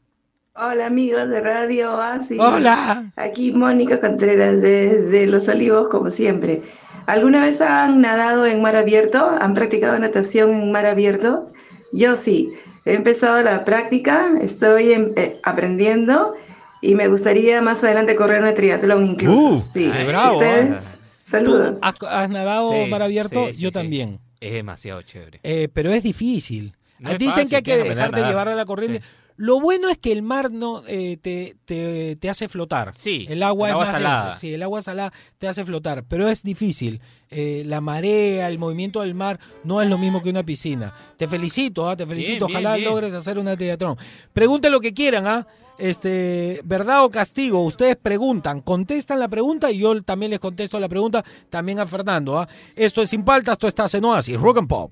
Hola amigos de Radio Oasis. Hola. Aquí Mónica Contreras desde Los Olivos, como siempre. ¿Alguna vez han nadado en mar abierto? ¿Han practicado natación en mar abierto? Yo sí. He empezado la práctica, estoy em- eh, aprendiendo y me gustaría más adelante correr un triatlón incluso. Uh, sí. qué bravo, ¿Ustedes? Saludos. ¿Tú has, has nadado Sí, mar abierto? sí, sí, Yo sí. también. Es demasiado chévere. Eh, pero es difícil. No es Dicen fácil, que hay que que dejarte nadar. llevar a la corriente. Lo bueno es que el mar no eh, te, te, te hace flotar. Sí, el agua el es agua más salada. densa. Sí, el agua salada te hace flotar, pero es difícil. Eh, la marea, el movimiento del mar no es lo mismo que una piscina. Te felicito, ¿ah? te felicito. bien, Ojalá bien. logres hacer una triatlón. Pregunten lo que quieran, ¿ah? Este, verdad o castigo, ustedes preguntan, contestan la pregunta y yo también les contesto la pregunta también a Fernando, ¿ah? Esto es Sin Paltas, esto está en Oasis, Rock and Pop.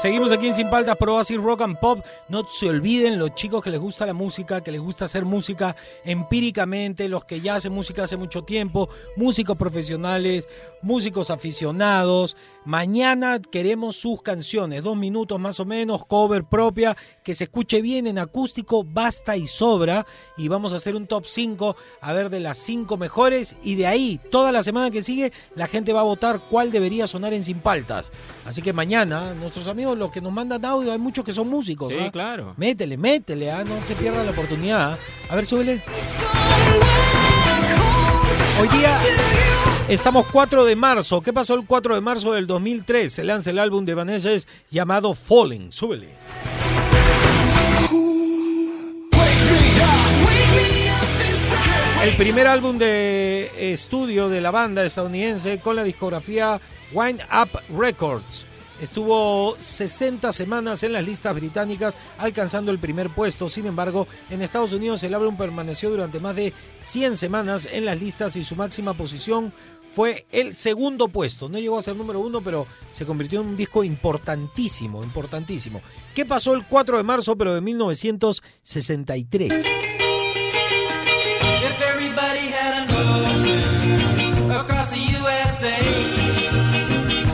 Seguimos aquí en Sin Paltas Pro Oasis Rock and Pop. No se olviden los chicos que les gusta la música, que les gusta hacer música empíricamente, los que ya hacen música hace mucho tiempo, músicos profesionales, músicos aficionados. Mañana queremos sus canciones, dos minutos más o menos, cover propia, que se escuche bien en acústico, basta y sobra. Y vamos a hacer un top 5, a ver de las 5 mejores. Y de ahí, toda la semana que sigue, la gente va a votar cuál debería sonar en Sin Paltas. Así que mañana, nuestros amigos, los que nos mandan audio, hay muchos que son músicos. Sí, ¿ah? claro. Métele, métele, ¿ah? no se pierda la oportunidad. A ver, súbele. Hoy día estamos 4 de marzo. ¿Qué pasó el 4 de marzo del 2003? Se lanza el álbum de Vanessa llamado Falling. Súbele. El primer álbum de estudio de la banda estadounidense con la discografía Wind Up Records. Estuvo 60 semanas en las listas británicas, alcanzando el primer puesto. Sin embargo, en Estados Unidos el álbum permaneció durante más de 100 semanas en las listas y su máxima posición fue el segundo puesto. No llegó a ser número uno, pero se convirtió en un disco importantísimo, importantísimo. ¿Qué pasó el 4 de marzo, pero de 1963?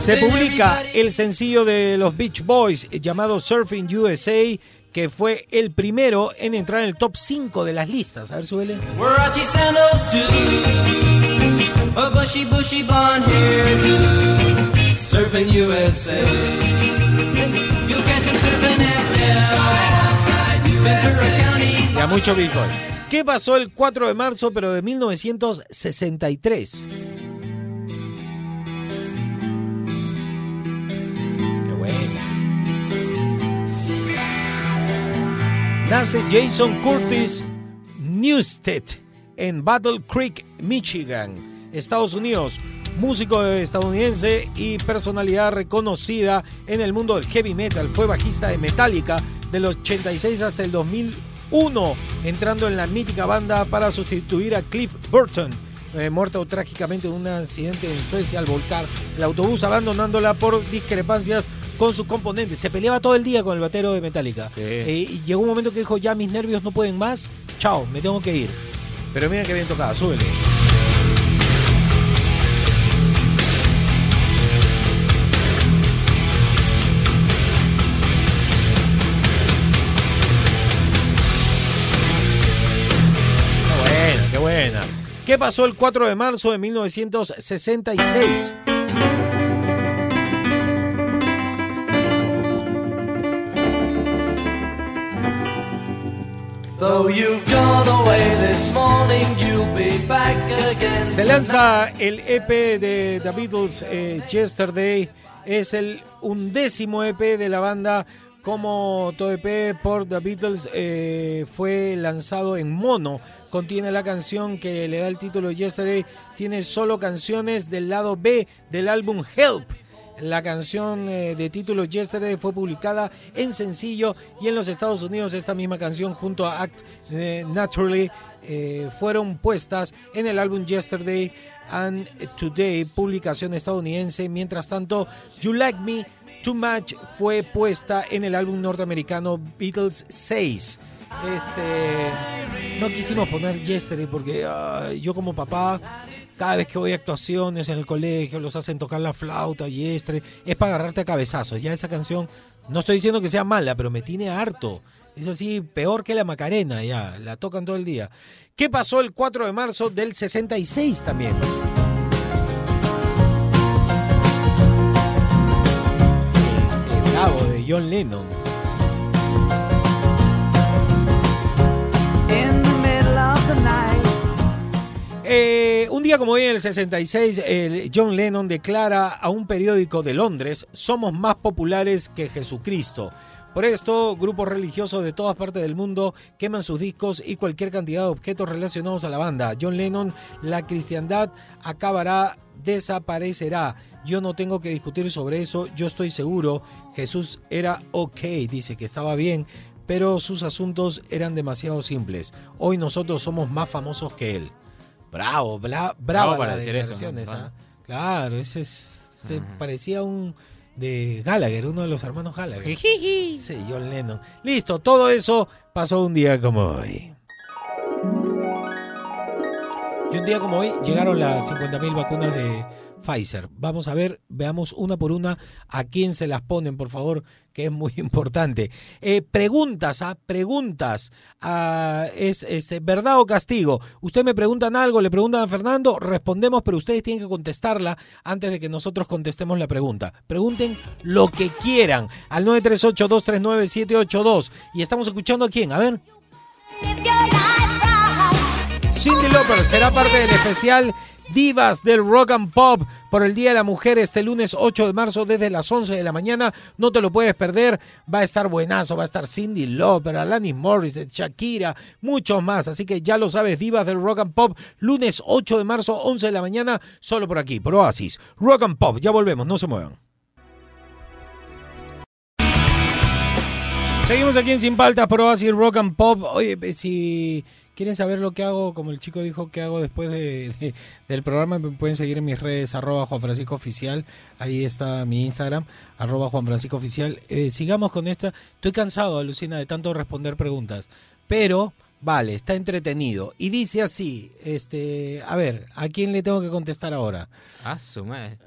Se publica el sencillo de los Beach Boys eh, llamado Surfing USA, que fue el primero en entrar en el top 5 de las listas. A ver, súbele. Warachi sandals too. A bushy, bushy blonde hairdo. Surfing USA. You'll catch him surfing at now. Ventura County. Y a mucho Beach Boys. ¿Qué pasó el 4 de marzo, pero de 1963? Nace Jason Curtis Newsted en Battle Creek, Michigan, Estados Unidos. Músico estadounidense y personalidad reconocida en el mundo del heavy metal. Fue bajista de Metallica del 86 hasta el 2001, entrando en la mítica banda para sustituir a Cliff Burton, eh, muerto trágicamente en un accidente en Suecia al volcar el autobús, abandonándola por discrepancias con sus componentes. Se peleaba todo el día con el batero de Metallica. Eh, y llegó un momento que dijo, ya mis nervios no pueden más, chao, me tengo que ir. Pero mira que bien tocada, súbele. ¿Qué pasó el 4 de marzo de 1966? Though you've gone away this morning, you'll be back again. Se lanza el EP de The Beatles eh, Yesterday. Es el undécimo EP de la banda. Como todo EP por The Beatles eh, fue lanzado en mono. Contiene la canción que le da el título Yesterday. Tiene solo canciones del lado B del álbum Help. La canción eh, de título Yesterday fue publicada en sencillo y en los Estados Unidos esta misma canción junto a Act eh, Naturally fueron puestas en el álbum Yesterday and Today, publicación estadounidense. Mientras tanto, You Like Me Too Much fue puesta en el álbum norteamericano Beatles 6. Este, no quisimos poner Yesterday porque yo como papá cada vez que voy a actuaciones en el colegio, los hacen tocar la flauta y estre, es para agarrarte a cabezazos. Ya esa canción, no estoy diciendo que sea mala, pero me tiene harto. Es así, peor que la Macarena, ya, la tocan todo el día. ¿Qué pasó el 4 de marzo del 66 también? John Lennon. Eh, un día como hoy, en el 66, el John Lennon declara a un periódico de Londres, somos más populares que Jesucristo. Por esto, grupos religiosos de todas partes del mundo queman sus discos y cualquier cantidad de objetos relacionados a la banda. John Lennon, la cristiandad acabará, desaparecerá. Yo no tengo que discutir sobre eso, yo estoy seguro. Jesús era ok, dice que estaba bien, pero sus asuntos eran demasiado simples. Hoy nosotros somos más famosos que él. Bravo, bla, bravo Bravo para la decir eso, esa. Claro, ese es, se parecía un de Gallagher, uno de los hermanos Gallagher. Sí, John Lennon. Listo, todo eso pasó un día como hoy. Y un día como hoy llegaron las 50.000 vacunas de Pfizer. Vamos a ver, veamos una por una a quién se las ponen, por favor, que es muy importante. Eh, preguntas, ¿ah? Preguntas. Ah, es, es, eh, verdad o castigo? Usted me preguntan algo, le preguntan a Fernando, respondemos, pero ustedes tienen que contestarla antes de que nosotros contestemos la pregunta. Pregunten lo que quieran al 938-239-782. Y estamos escuchando a quién, a ver. Cindy Lauper será parte del especial Divas del Rock and Pop por el Día de la Mujer este lunes 8 de marzo desde las 11 de la mañana. No te lo puedes perder. Va a estar buenazo. Va a estar Cindy Lauper, Alanis Morissette, Shakira, muchos más. Así que ya lo sabes, Divas del Rock and Pop, lunes 8 de marzo, 11 de la mañana, solo por aquí, por Oasis. Rock and Pop. Ya volvemos, no se muevan. Seguimos aquí en Sin Paltas por Oasis Rock and Pop. Oye, si quieren saber lo que hago, como el chico dijo que hago después de, de- del programa, me pueden seguir en mis redes, arroba Juan Francisco Oficial. Ahí está mi Instagram, arroba Juan Francisco Oficial. Eh, sigamos con esta. Estoy cansado, alucina, de tanto responder preguntas. Pero, vale, está entretenido. Y dice así, este, a ver, ¿a quién le tengo que contestar ahora? Ah, su madre.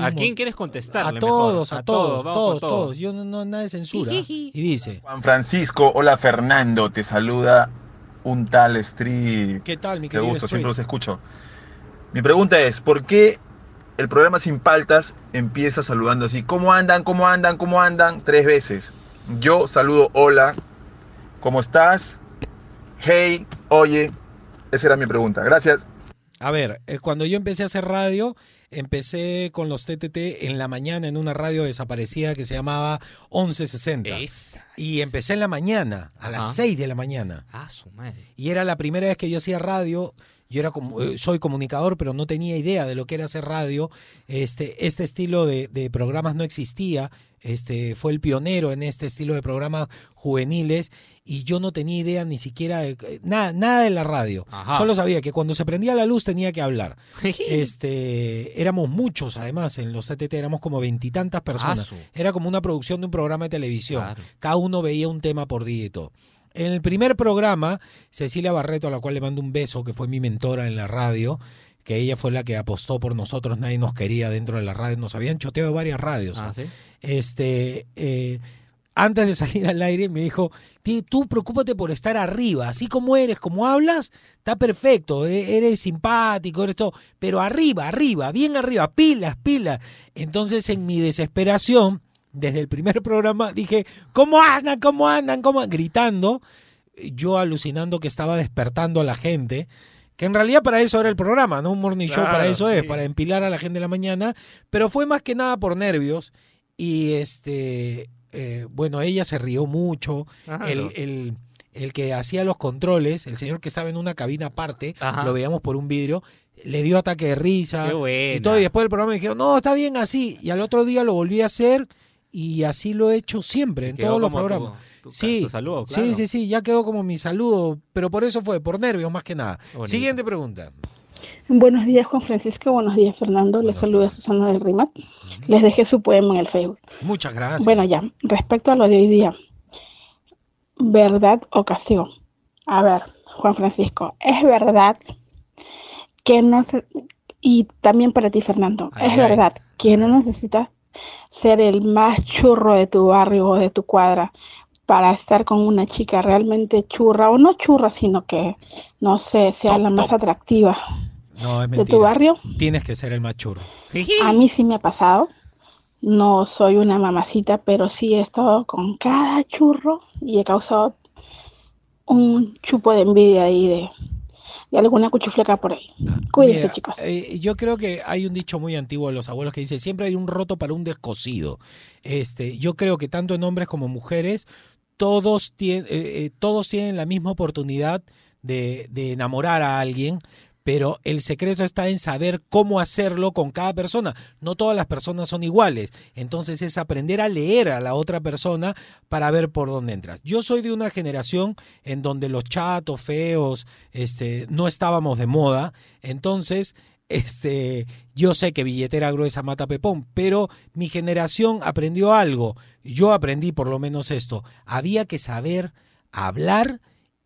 ¿A quién quieres contestarle A todos, a, A todos, todos, todos. Yo no, no nada de censura. Y dice, Juan Francisco, hola Fernando, te saluda un tal Street. ¿qué tal, mi Qué querido gusto, Street? siempre los escucho. Mi pregunta es, ¿por qué el programa Sin Paltas empieza saludando así? ¿Cómo andan? ¿Cómo andan? ¿Cómo andan? Tres veces. Yo saludo hola, ¿cómo estás? Hey, oye. Esa era mi pregunta. Gracias. A ver, eh, cuando yo empecé a hacer radio, empecé con los TTT en la mañana en una radio desaparecida que se llamaba 1160. Y empecé en la mañana, a las Ajá. 6 de la mañana. Ah, su madre. Y era la primera vez que yo hacía radio. Yo era como, eh, soy comunicador, pero no tenía idea de lo que era hacer radio. Este, este estilo de, de programas no existía. Este, fue el pionero en este estilo de programas juveniles y yo no tenía idea ni siquiera de eh, nada, nada de la radio. Ajá. Solo sabía que cuando se prendía la luz tenía que hablar. este, éramos muchos, además, en los CTT éramos como veintitantas personas. Era como una producción de un programa de televisión. Cada uno veía un tema por día y todo. En el primer programa, Cecilia Barreto, a la cual le mando un beso, que fue mi mentora en la radio, que ella fue la que apostó por nosotros, nadie nos quería dentro de la radio, nos habían choteado varias radios. Ah, ¿sí? Este, eh, antes de salir al aire me dijo, "Ti- tú preocúpate por estar arriba, así como eres, como hablas, está perfecto, e- eres simpático, eres todo, pero arriba, arriba, bien arriba, pilas, pilas. Entonces en mi desesperación, desde el primer programa, dije, ¿cómo andan? ¿Cómo andan? ¿Cómo andan?", Gritando, yo alucinando que estaba despertando a la gente. Que en realidad para eso era el programa, ¿no? Un morning show para eso es, para empilar a la gente en la mañana. Pero fue más que nada por nervios. Y este, eh, bueno, ella se rió mucho. El, el- el que hacía los controles, el señor que estaba en una cabina aparte, Ajá. lo veíamos por un vidrio, le dio ataque de risa. Qué. Y todo, y después del programa me dijeron, no, está bien así. Y al otro día lo volví a hacer y así lo he hecho siempre, en todos los como tu- programas. tu- sí, tu saludo, sí, claro. sí, sí, ya quedó como mi saludo, pero por eso fue, por nervios más que nada. Bonito. Siguiente pregunta. Buenos días, Juan Francisco. Buenos días, Fernando. Les saluda Susana del Rimat. Les dejé su poema en el Facebook. Muchas gracias. Bueno, ya, respecto a lo de hoy día, ¿verdad o castigo? A ver, Juan Francisco, ¿es verdad que no se... Y también para ti, Fernando, Ay, ¿es ay. verdad que no necesitas ser el más churro de tu barrio o de tu cuadra para estar con una chica realmente churra o no churra, sino que, no sé, sea la más atractiva No, es de tu barrio? Tienes que ser el más churro. A mí sí me ha pasado. No soy una mamacita, pero sí he estado con cada churro y he causado un chupo de envidia ahí de, de alguna cuchufleca por ahí. Cuídense, Mira, chicos. eh, yo creo que hay un dicho muy antiguo de los abuelos que dice, siempre hay un roto para un descosido. Este, yo creo que tanto en hombres como mujeres, todos, tien- eh, eh, todos tienen la misma oportunidad de, de enamorar a alguien, pero el secreto está en saber cómo hacerlo con cada persona. No todas las personas son iguales. Entonces es aprender a leer a la otra persona para ver por dónde entras. Yo soy de una generación en donde los chatos feos este, no estábamos de moda. Entonces este, yo sé que billetera gruesa mata pepón, pero mi generación aprendió algo. Yo aprendí por lo menos esto. Había que saber hablar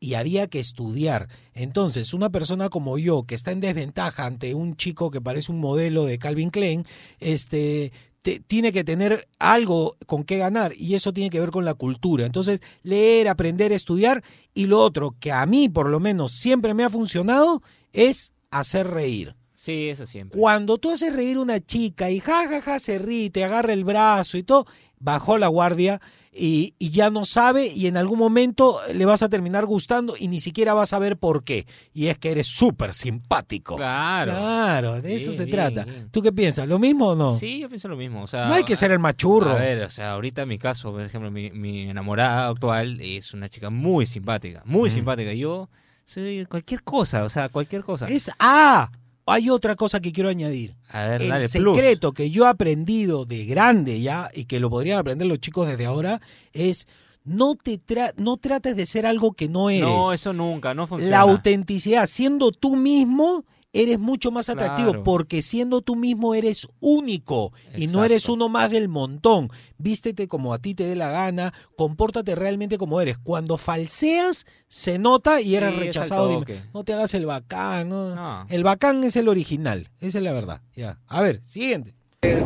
y había que estudiar. Entonces, una persona como yo, que está en desventaja ante un chico que parece un modelo de Calvin Klein, este, te- tiene que tener algo con qué ganar y eso tiene que ver con la cultura. Entonces, leer, aprender, estudiar y lo otro que a mí por lo menos siempre me ha funcionado es hacer reír. Sí, eso siempre. Cuando tú haces reír a una chica y jajaja ja, ja, se ríe, te agarra el brazo y todo, bajó la guardia y, y ya no sabe y en algún momento le vas a terminar gustando y ni siquiera vas a ver por qué. Y es que eres súper simpático. Claro. Claro, de eso se bien, trata. bien. ¿Tú qué piensas? ¿Lo mismo o no? Sí, yo pienso lo mismo. O sea, No hay que ser el machurro. A ver, o sea, ahorita en mi caso, por ejemplo, mi, mi enamorada actual es una chica muy simpática, muy Mm. simpática. Yo soy cualquier cosa, o sea, cualquier cosa. Es ah, hay otra cosa que quiero añadir. A ver, el dale, plus. secreto que yo he aprendido de grande ya y que lo podrían aprender los chicos desde ahora es no te tra- no trates de ser algo que no eres. No, eso nunca, no funciona. La autenticidad, siendo tú mismo, eres mucho más atractivo Claro. porque siendo tú mismo eres único y no eres uno más del montón. Vístete como a ti te dé la gana, compórtate realmente como eres. Cuando falseas, se nota y eres Sí, rechazado. Dime, no te hagas el bacán. no. No. El bacán es el original, esa es la verdad. Ya. A ver, siguiente.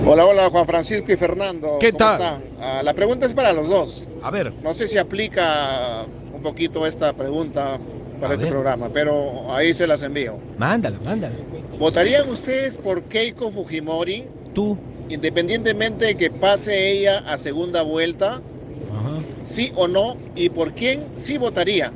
Hola, hola, Juan Francisco y Fernando. ¿Qué ¿Cómo tal? Ah, la pregunta es para los dos. A ver. No sé si aplica un poquito esta pregunta para A este ver. programa, pero ahí se las envío. Mándala, mándala. ¿Votarían ustedes por Keiko Fujimori? Tú. Independientemente de que pase ella a segunda vuelta, sí o no, y por quién sí votaría.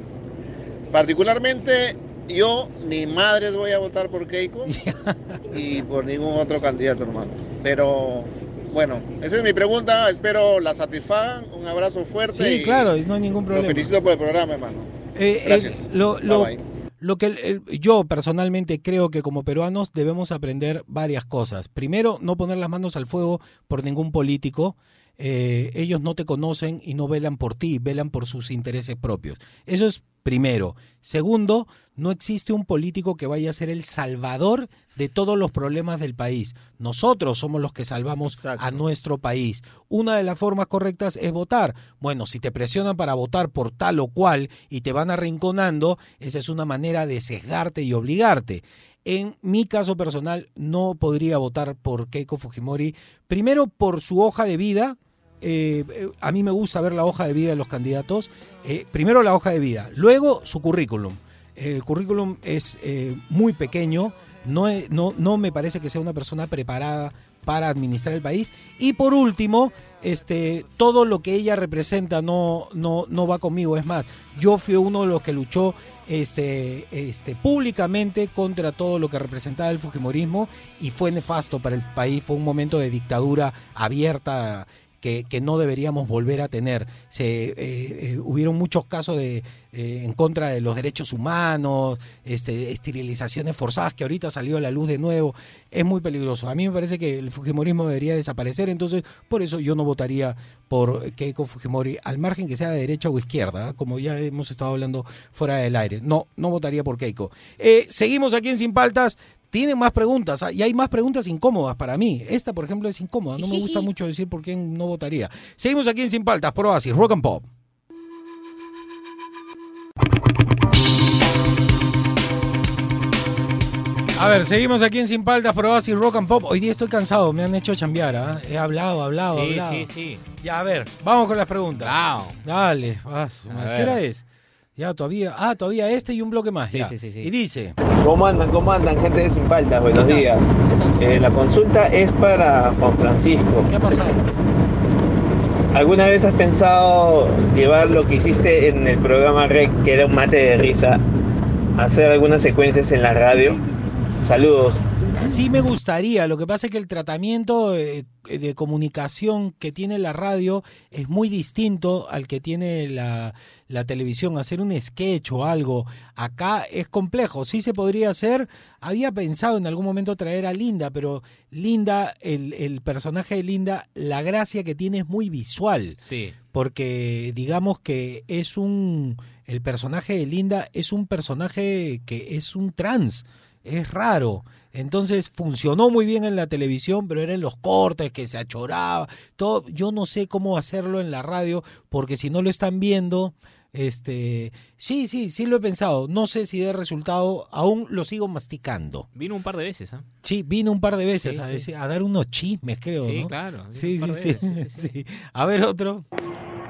Particularmente yo, ni madres voy a votar por Keiko y por ningún otro candidato, hermano. Pero bueno, esa es mi pregunta, espero la satisfagan, un abrazo fuerte. Sí, y claro, no hay ningún problema. felicito por el programa, hermano. Eh, Gracias. eh, lo, lo- Bye, bye. lo que el- el- yo personalmente creo que como peruanos debemos aprender varias cosas. Primero, no poner las manos al fuego por ningún político. Eh, ellos no te conocen y no velan por ti, velan por sus intereses propios. Eso es primero. Segundo, no existe un político que vaya a ser el salvador de todos los problemas del país. Nosotros somos los que salvamos a nuestro país. Una de las formas correctas es votar. Bueno, si te presionan para votar por tal o cual y te van arrinconando, esa es una manera de sesgarte y obligarte. En mi caso personal, no podría votar por Keiko Fujimori, primero por su hoja de vida, eh, eh, a mí me gusta ver la hoja de vida de los candidatos. Eh, primero la hoja de vida, luego su currículum. El currículum es muy pequeño, no, no, no me parece que sea una persona preparada para administrar el país. Y por último, este, todo lo que ella representa no, no, no va conmigo. Es más, yo fui uno de los que luchó este, este, públicamente contra todo lo que representaba el Fujimorismo y fue nefasto para el país. Fue un momento de dictadura abierta que, no deberíamos volver a tener. Se, eh, eh, hubieron muchos casos de, eh, en contra de los derechos humanos, este, esterilizaciones forzadas que ahorita salió a la luz de nuevo. Es muy peligroso. A mí me parece que el Fujimorismo debería desaparecer, entonces por eso yo no votaría por Keiko Fujimori, al margen que sea de derecha o izquierda, como ya hemos estado hablando fuera del aire. No, no votaría por Keiko. Seguimos aquí en Sin Paltas. Tienen más preguntas ah, y hay más preguntas incómodas para mí. Esta, por ejemplo, es incómoda. No me gusta mucho decir por quién no votaría. Seguimos aquí en Sin Paltas, por Oasis, Rock and Pop. A ver, seguimos aquí en Sin Paltas, por Oasis, Rock and Pop. Hoy día estoy cansado, me han hecho chambear. ¿ah? He hablado, hablado, Sí, hablado. sí, sí. Ya, a ver, vamos con las preguntas. Dale, vas. ¿Qué hora es? Ya, todavía. Ah, todavía este y un bloque más. Sí, ya. sí, sí, sí. Y dice. ¿Cómo andan? ¿Cómo andan, gente de Sin Paltas? Buenos días. Eh, la consulta es para Juan Francisco. ¿Qué ha pasado? ¿Alguna vez has pensado llevar lo que hiciste en el programa REC, que era un mate de risa, hacer algunas secuencias en la radio? Saludos. Sí me gustaría, lo que pasa es que el tratamiento eh, de comunicación que tiene la radio es muy distinto al que tiene la, la televisión. Hacer un sketch o algo acá es complejo, sí se podría hacer. Había pensado en algún momento traer a Linda, pero Linda, el, el personaje de Linda, la gracia que tiene es muy visual. Sí. Porque digamos que es un... El personaje de Linda es un personaje que es un trans. Es raro. Entonces funcionó muy bien en la televisión, pero eran los cortes que se achoraba, todo. Yo no sé cómo hacerlo en la radio, porque si no lo están viendo, este, sí, sí, sí lo he pensado. No sé si de resultado, aún lo sigo masticando. Vino un par de veces, ¿ah? Sí, vino un par de veces Sí, a, sí. decir- a dar unos chismes, creo. Sí, ¿no? claro, Sí, sí, sí. A ver otro.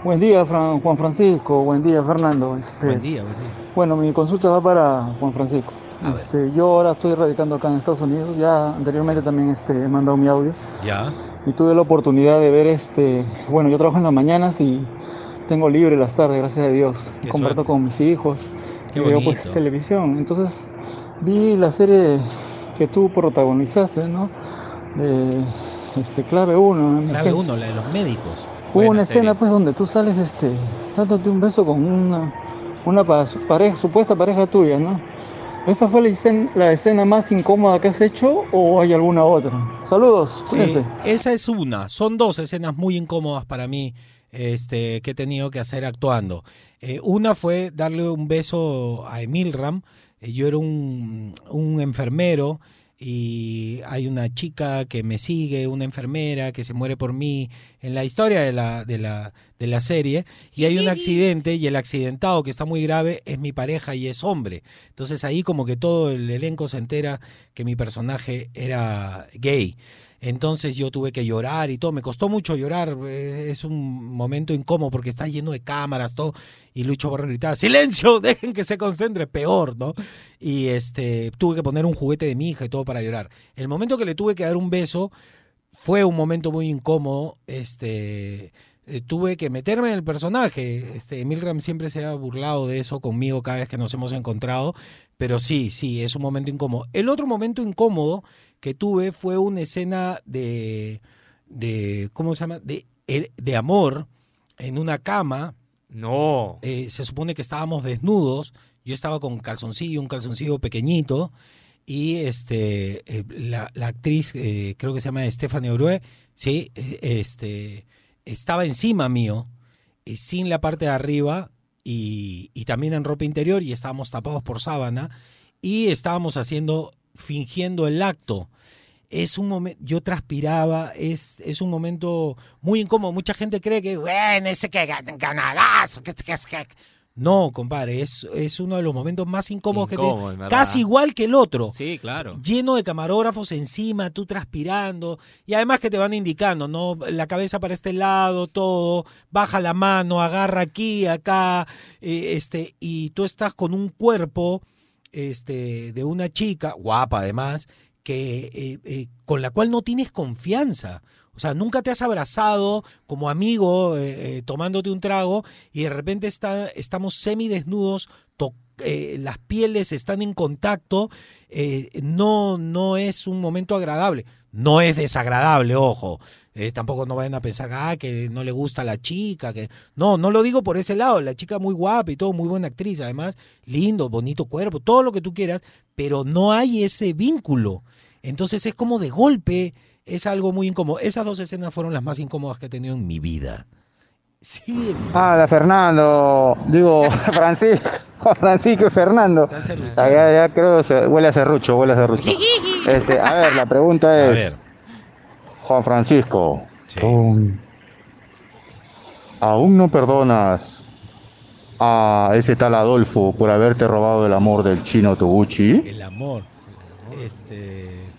Buen día, Fran- Juan Francisco. Buen día, Fernando. Este, Buen día, buen día. Bueno, mi consulta va para Juan Francisco. Este, yo ahora estoy radicando acá en Estados Unidos. Ya anteriormente también este, he mandado mi audio. Ya. Y tuve la oportunidad de ver, este, bueno, yo trabajo en las mañanas y tengo libre las tardes, gracias a Dios. Qué Comparto suerte. con mis hijos. Qué y veo pues televisión. Entonces vi la serie que tú protagonizaste, ¿no? De este, Clave 1. Clave uno, la de los médicos. Hubo Buena una escena pues donde tú sales este, dándote un beso con una, una pa- pareja, supuesta pareja tuya, ¿no? ¿Esa fue la escena, la escena más incómoda que has hecho o hay alguna otra? Saludos, cuídense. Eh, esa es una. Son dos escenas muy incómodas para mí este, que he tenido que hacer actuando. Eh, una fue darle un beso a Emilram. Eh, yo era un, un enfermero y hay una chica que me sigue, una enfermera que se muere por mí en la historia de la, de la, de la serie. Y hay un accidente y el accidentado que está muy grave es mi pareja y es hombre. Entonces ahí como que todo el elenco se entera que mi personaje era gay. Entonces yo tuve que llorar y todo. Me costó mucho llorar. eh, Es un momento incómodo porque está lleno de cámaras, todo. Y Lucho Barra gritaba, ¡silencio! Dejen que se concentre. Peor, ¿no? Y este, tuve que poner un juguete de mi hija y todo para llorar. El momento que le tuve que dar un beso fue un momento muy incómodo. Este, eh, tuve que meterme en el personaje. Este, Milgram siempre se ha burlado de eso conmigo cada vez que nos hemos encontrado. Pero sí, sí, es un momento incómodo. El otro momento incómodo que tuve fue una escena de, de ¿cómo se llama? De, er- de amor en una cama. No. Eh, se supone que estábamos desnudos. Yo estaba con calzoncillo, un calzoncillo pequeñito. Y este, eh, la, la actriz, eh, creo que se llama Stephanie Orue, sí, eh, este, estaba encima mío, y sin la parte de arriba, y, y también en ropa interior, y estábamos tapados por sábana, y estábamos haciendo, fingiendo el acto. Es un momento, yo transpiraba, es, es un momento muy incómodo. Mucha gente cree que, bueno, ese que gan- ganadazo, que, que- que-". No, compadre, es, es uno de los momentos más incómodos que te-. Casi igual que el otro. Sí, claro. Lleno de camarógrafos encima, tú transpirando. Y además que te van indicando, ¿no? La cabeza para este lado, todo. Baja la mano, agarra aquí, acá. eh, este, y tú estás con un cuerpo este, de una chica, guapa además, que, eh, eh, con la cual no tienes confianza. O sea, nunca te has abrazado como amigo eh, eh, tomándote un trago y de repente está, estamos semidesnudos, eh, las pieles están en contacto, eh, no, no es un momento agradable. No es desagradable, ojo. Tampoco no vayan a pensar ah, que no le gusta a la chica. que No, no lo digo por ese lado. La chica muy guapa y todo, muy buena actriz. Además, lindo, bonito cuerpo, todo lo que tú quieras, pero no hay ese vínculo. Entonces es como de golpe, es algo muy incómodo. Esas dos escenas fueron las más incómodas que he tenido en mi vida. Sí, Ah, Fernando, digo, Francisco, Francisco y Fernando. Ya, ya creo huele a serrucho, huele a serrucho. Este, a ver, la pregunta es, Juan Francisco, ¿tú ¿aún no perdonas a ese tal Adolfo por haberte robado el amor del chino Toguchi? el amor. Este.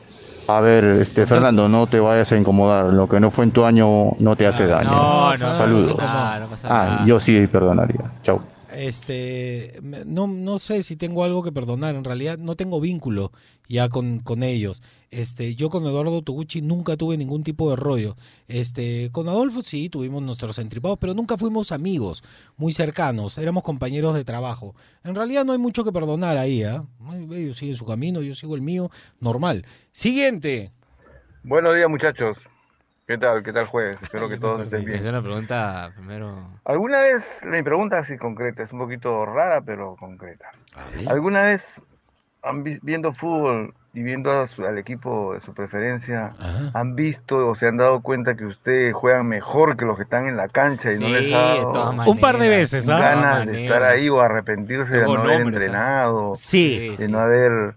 A ver, este Fernando, no te vayas a incomodar. Lo que no fue en tu año no te hace daño. no, no, Saludos. no pasa nada, no pasa ah, yo sí perdonaría. Chau. Este, no, no sé si tengo algo que perdonar, en realidad no tengo vínculo ya con, con ellos. Este, yo con Eduardo Toguchi nunca tuve ningún tipo de rollo. Este, con Adolfo sí tuvimos nuestros entripados, pero nunca fuimos amigos muy cercanos, éramos compañeros de trabajo. En realidad no hay mucho que perdonar ahí, ¿ah? Ellos siguen su camino, yo sigo el mío, normal. Siguiente. Buenos días, muchachos. ¿Qué tal? ¿Qué tal jueves? Espero que todos estén Es bien. una pregunta primero. ¿Alguna vez, mi pregunta así concreta, es un poquito rara, pero concreta. ¿Alguna vez, han vi- viendo fútbol y viendo a su- al equipo de su preferencia, han visto o se han dado cuenta que ustedes juegan mejor que los que están en la cancha y no les ha dado Un par de veces, ¿ah? ganas de estar ahí o arrepentirse de no haber nombres, ¿ah? entrenado, Sí. de no haber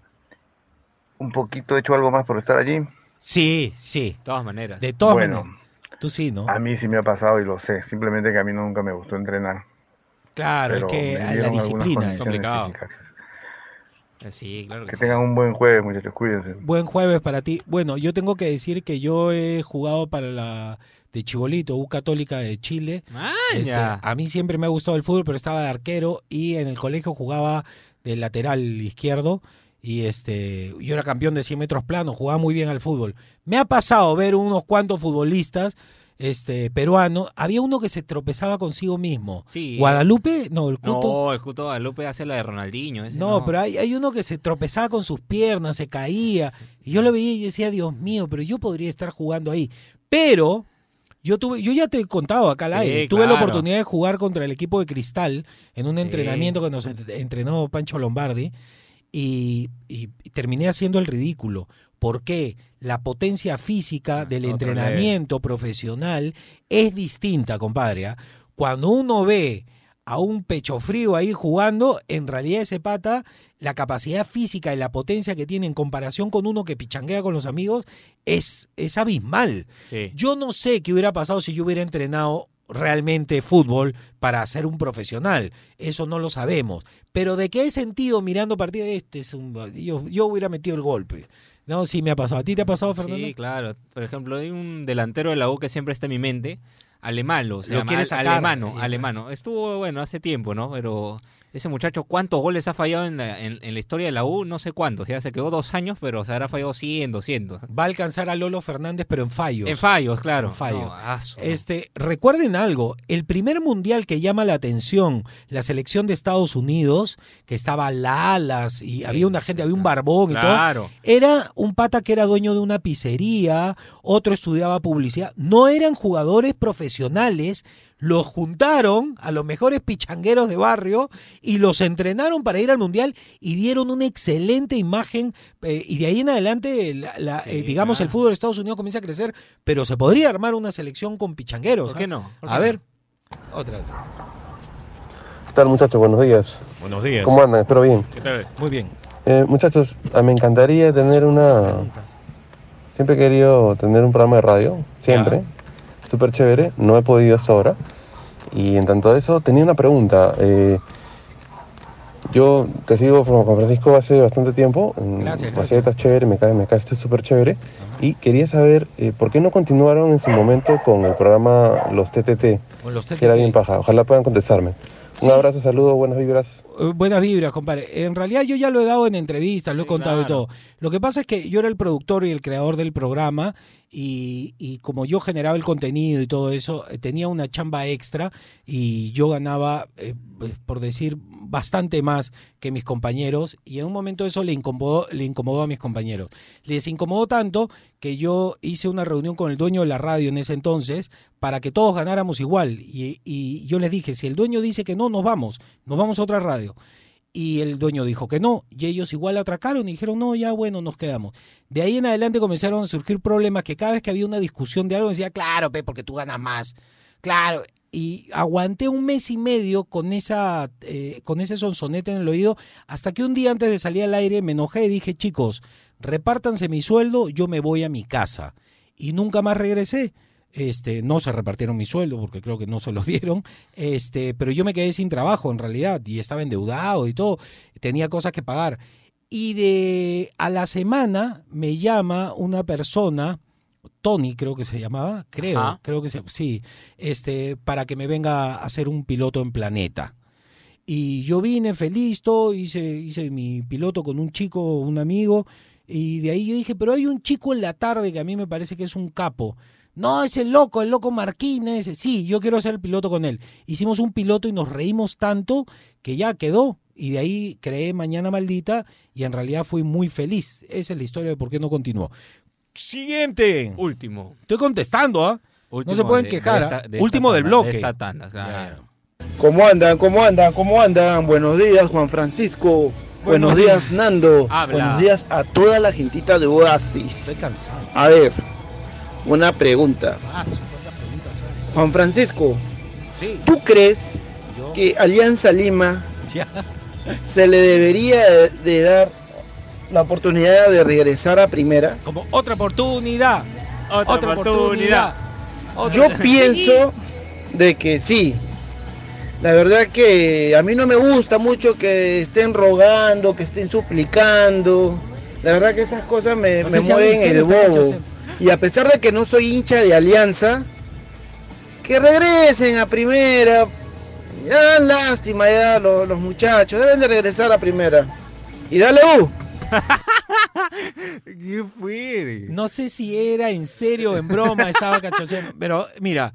un poquito hecho algo más por estar allí? Sí, sí. De todas maneras. De todas Bueno. maneras. Tú sí, ¿no? A mí sí me ha pasado y lo sé. Simplemente que a mí nunca me gustó entrenar. Claro, es que a la disciplina es complicado. físicas. Eh, Sí, claro que, Que sí. tengan un buen jueves, muchachos. Cuídense. Buen jueves para ti. Bueno, yo tengo que decir que yo he jugado para la de Chibolito, U Católica de Chile. Este, a mí siempre me ha gustado el fútbol, pero estaba de arquero y en el colegio jugaba de lateral izquierdo. Y este, yo era campeón de 100 metros planos, jugaba muy bien al fútbol. Me ha pasado ver unos cuantos futbolistas este, peruanos. Había uno que se tropezaba consigo mismo. Sí. Guadalupe, no, el Cuto. No, el Cuto Guadalupe hace la de Ronaldinho. ese No, pero hay, hay uno que se tropezaba con sus piernas, se caía. Y yo lo veía y decía, Dios mío, pero yo podría estar jugando ahí. Pero yo tuve, yo ya te he contado acá al Sí, aire, tuve la oportunidad de jugar contra el equipo de Cristal en un entrenamiento que nos ent- entrenó Pancho Lombardi y, y- y terminé haciendo el ridículo. ¿Por qué? La potencia física del otro entrenamiento profesional es distinta, compadre. ¿ah? Cuando uno ve a un pecho frío ahí jugando, en realidad ese pata, la capacidad física y la potencia que tiene en comparación con uno que pichanguea con los amigos es, es abismal. Sí. Yo no sé qué hubiera pasado si yo hubiera entrenado realmente fútbol para ser un profesional. Eso no lo sabemos. Pero de qué he sentido mirando partidos este es un, yo, yo hubiera metido el golpe. No, sí me ha pasado. ¿A ti te ha pasado, Fernando? Sí, claro. Por ejemplo, hay un delantero de la U que siempre está en mi mente. Alemano, se Lo llama, quiere Al- sacar. alemano, Eh, alemano. Estuvo, bueno, hace tiempo, ¿no? Pero ese muchacho, ¿cuántos goles ha fallado en la, en, en la historia de la U? No sé cuántos. Ya se quedó dos años, pero se habrá fallado 100, 200. Va a alcanzar a Lolo Fernández, pero en fallos. En fallos, claro. En fallos. No, aso, ¿no? Este, recuerden algo, el primer mundial que llama la atención, la selección de Estados Unidos, que estaba Lalas y había una gente, había un barbón y Claro. todo, era un pata que era dueño de una pizzería, otro estudiaba publicidad, no eran jugadores profesionales, los juntaron a los mejores pichangueros de barrio y los entrenaron para ir al mundial y dieron una excelente imagen eh, y de ahí en adelante, la- la- eh, digamos, el fútbol de Estados Unidos comienza a crecer, pero se podría armar una selección con pichangueros. ¿Por qué ¿ah? no? ¿Por A qué ver, otra, otra. ¿Qué tal muchachos? Buenos días. Buenos días. ¿Cómo andan? Espero bien. ¿Qué tal? Muy bien. Eh, muchachos, ah, me encantaría tener una... Siempre he querido tener un programa de radio, siempre. Súper chévere, no he podido hasta ahora. Y en tanto a eso, tenía una pregunta. Eh, yo te sigo con Francisco hace bastante tiempo. Gracias, Macetas chévere, me cae, me cae este súper chévere. Y quería saber eh, por qué no continuaron en su momento con el programa Los TTT, Con los que era TTT. bien paja. Ojalá puedan contestarme. Un abrazo, saludos, buenas vibras. Eh, Buenas vibras, compadre. En realidad yo ya lo he dado en entrevistas, lo he contado y todo. Lo que pasa es que yo era el productor y el creador del programa y, y como yo generaba el contenido y todo eso, eh, tenía una chamba extra y yo ganaba, eh, eh, por decir, bastante más que mis compañeros y en un momento eso le incomodó, le incomodó a mis compañeros. Les incomodó tanto que yo hice una reunión con el dueño de la radio en ese entonces para que todos ganáramos igual. Y, y yo les dije, si el dueño dice que no, nos vamos, nos vamos a otra radio. Y el dueño dijo que no, y ellos igual atracaron y dijeron, no, ya bueno, nos quedamos. De ahí en adelante comenzaron a surgir problemas que cada vez que había una discusión de algo decía, claro, pe, porque tú ganas más. Claro. Y aguanté un mes y medio con esa eh, con ese sonsonete en el oído, hasta que un día antes de salir al aire me enojé y dije, chicos, repártanse mi sueldo, yo me voy a mi casa. Y nunca más regresé. Este, no se repartieron mi sueldo porque creo que no se los dieron, este, pero yo me quedé sin trabajo en realidad y estaba endeudado y todo, tenía cosas que pagar. Y de a la semana me llama una persona, Tony creo que se llamaba, creo, Ajá. creo que se, sí, este, para que me venga a hacer un piloto en Planeta. Y yo vine feliz, todo, hice, hice mi piloto con un chico, un amigo, y de ahí yo dije, pero hay un chico en la tarde que a mí me parece que es un capo. No, es el loco, el loco Marquina, ese. Sí, yo quiero ser el piloto con él. Hicimos un piloto y nos reímos tanto que ya quedó. Y de ahí creé Mañana Maldita y en realidad fui muy feliz. Esa es la historia de por qué no continuó. Siguiente. Último. Estoy contestando, ¿ah? No se pueden de- quejar. de ¿ah? esta- de esta Último del tanda, bloque. de esta tanda, claro. ¿Cómo andan? ¿Cómo andan? ¿Cómo andan? Buenos días, Juan Francisco. Buenos, días, Nando. Habla. Buenos días a toda la gentita de Oasis. Estoy cansado. A ver, una pregunta. Ah. Juan Francisco, Sí. ¿tú crees que Alianza Lima Ya. se le debería de, de dar la oportunidad de regresar a primera? Como otra oportunidad. Otra, oportunidad. Otra- Yo pienso de que sí. La verdad que a mí no me gusta mucho que estén rogando, que estén suplicando. La verdad que esas cosas me, No me mueven en el bobo. Y a pesar de que no soy hincha de Alianza, que regresen a primera. Ya lástima ya los, los muchachos, deben de regresar a primera. Y dale U. ¿Qué fue? No sé si era en serio o en broma, estaba cachoseando. Pero mira,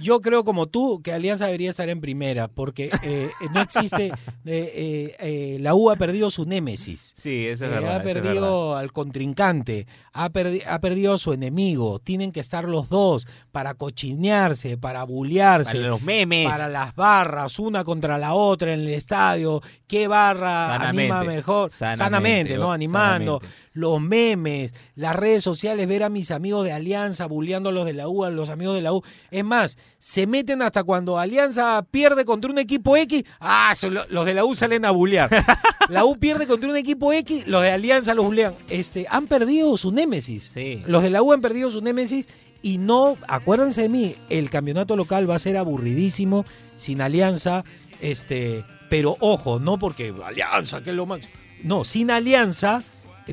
yo creo como tú que Alianza debería estar en primera, porque eh, no existe. eh, eh, eh, la U ha perdido su némesis. Sí, eso es Eh, verdad. ha perdido al contrincante, ha, perdi- ha perdido a su enemigo. Tienen que estar los dos para cochinearse, para bullearse. Para los memes. Para las barras, una contra la otra en el estadio. ¿Qué barra Sanamente. anima mejor? Sanamente, Sanamente, ¿no? oh, Animando. sanamente. Los memes, las redes sociales, ver a mis amigos de Alianza bulleando a los de la U, a los amigos de la U. Es más, se meten hasta cuando Alianza pierde contra un equipo X. Ah, los de la U salen a bullear. La U pierde contra un equipo X, los de Alianza los bullean. Este, han perdido su némesis. Los de la U han perdido su némesis y no, acuérdense de mí, el campeonato local va a ser aburridísimo sin Alianza. Este, pero ojo, no porque Alianza, que es lo más. No, sin Alianza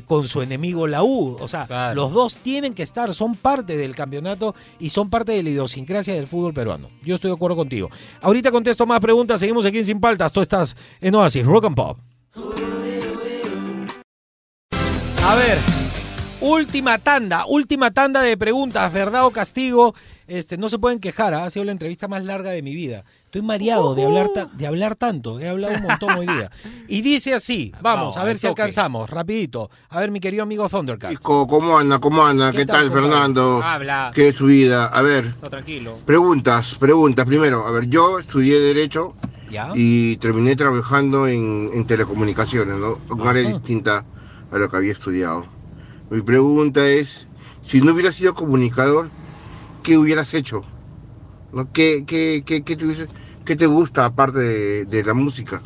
con su enemigo la U. O sea, los dos tienen que estar, son parte del campeonato y son parte de la idiosincrasia del fútbol peruano. Yo estoy de acuerdo contigo. Ahorita contesto más preguntas, seguimos aquí en Sin Paltas. Tú estás en Oasis, Rock and Pop. A ver, última tanda, última tanda de preguntas, ¿verdad o castigo? Este, no se pueden quejar, ¿ah? ha sido la entrevista más larga de mi vida. Estoy mareado de hablar, de hablar tanto, he hablado un montón hoy día. Y dice así, vamos, Vamos, a ver si toque. alcanzamos, rapidito. A ver, mi querido amigo Thundercat. ¿Cómo anda? ¿Cómo anda? ¿Qué ¿Qué, tal? Fernando? Habla. ¿Qué es su vida? A ver, No, tranquilo. preguntas, preguntas. Primero, a ver, yo estudié Derecho ¿Ya? y terminé trabajando en, en telecomunicaciones, ¿no? Un área distinta a lo que había estudiado. Mi pregunta es, si no hubieras sido comunicador, ¿qué hubieras hecho? ¿No? ¿Qué, qué, qué, qué te, hubiese- qué te gusta aparte de, de la música?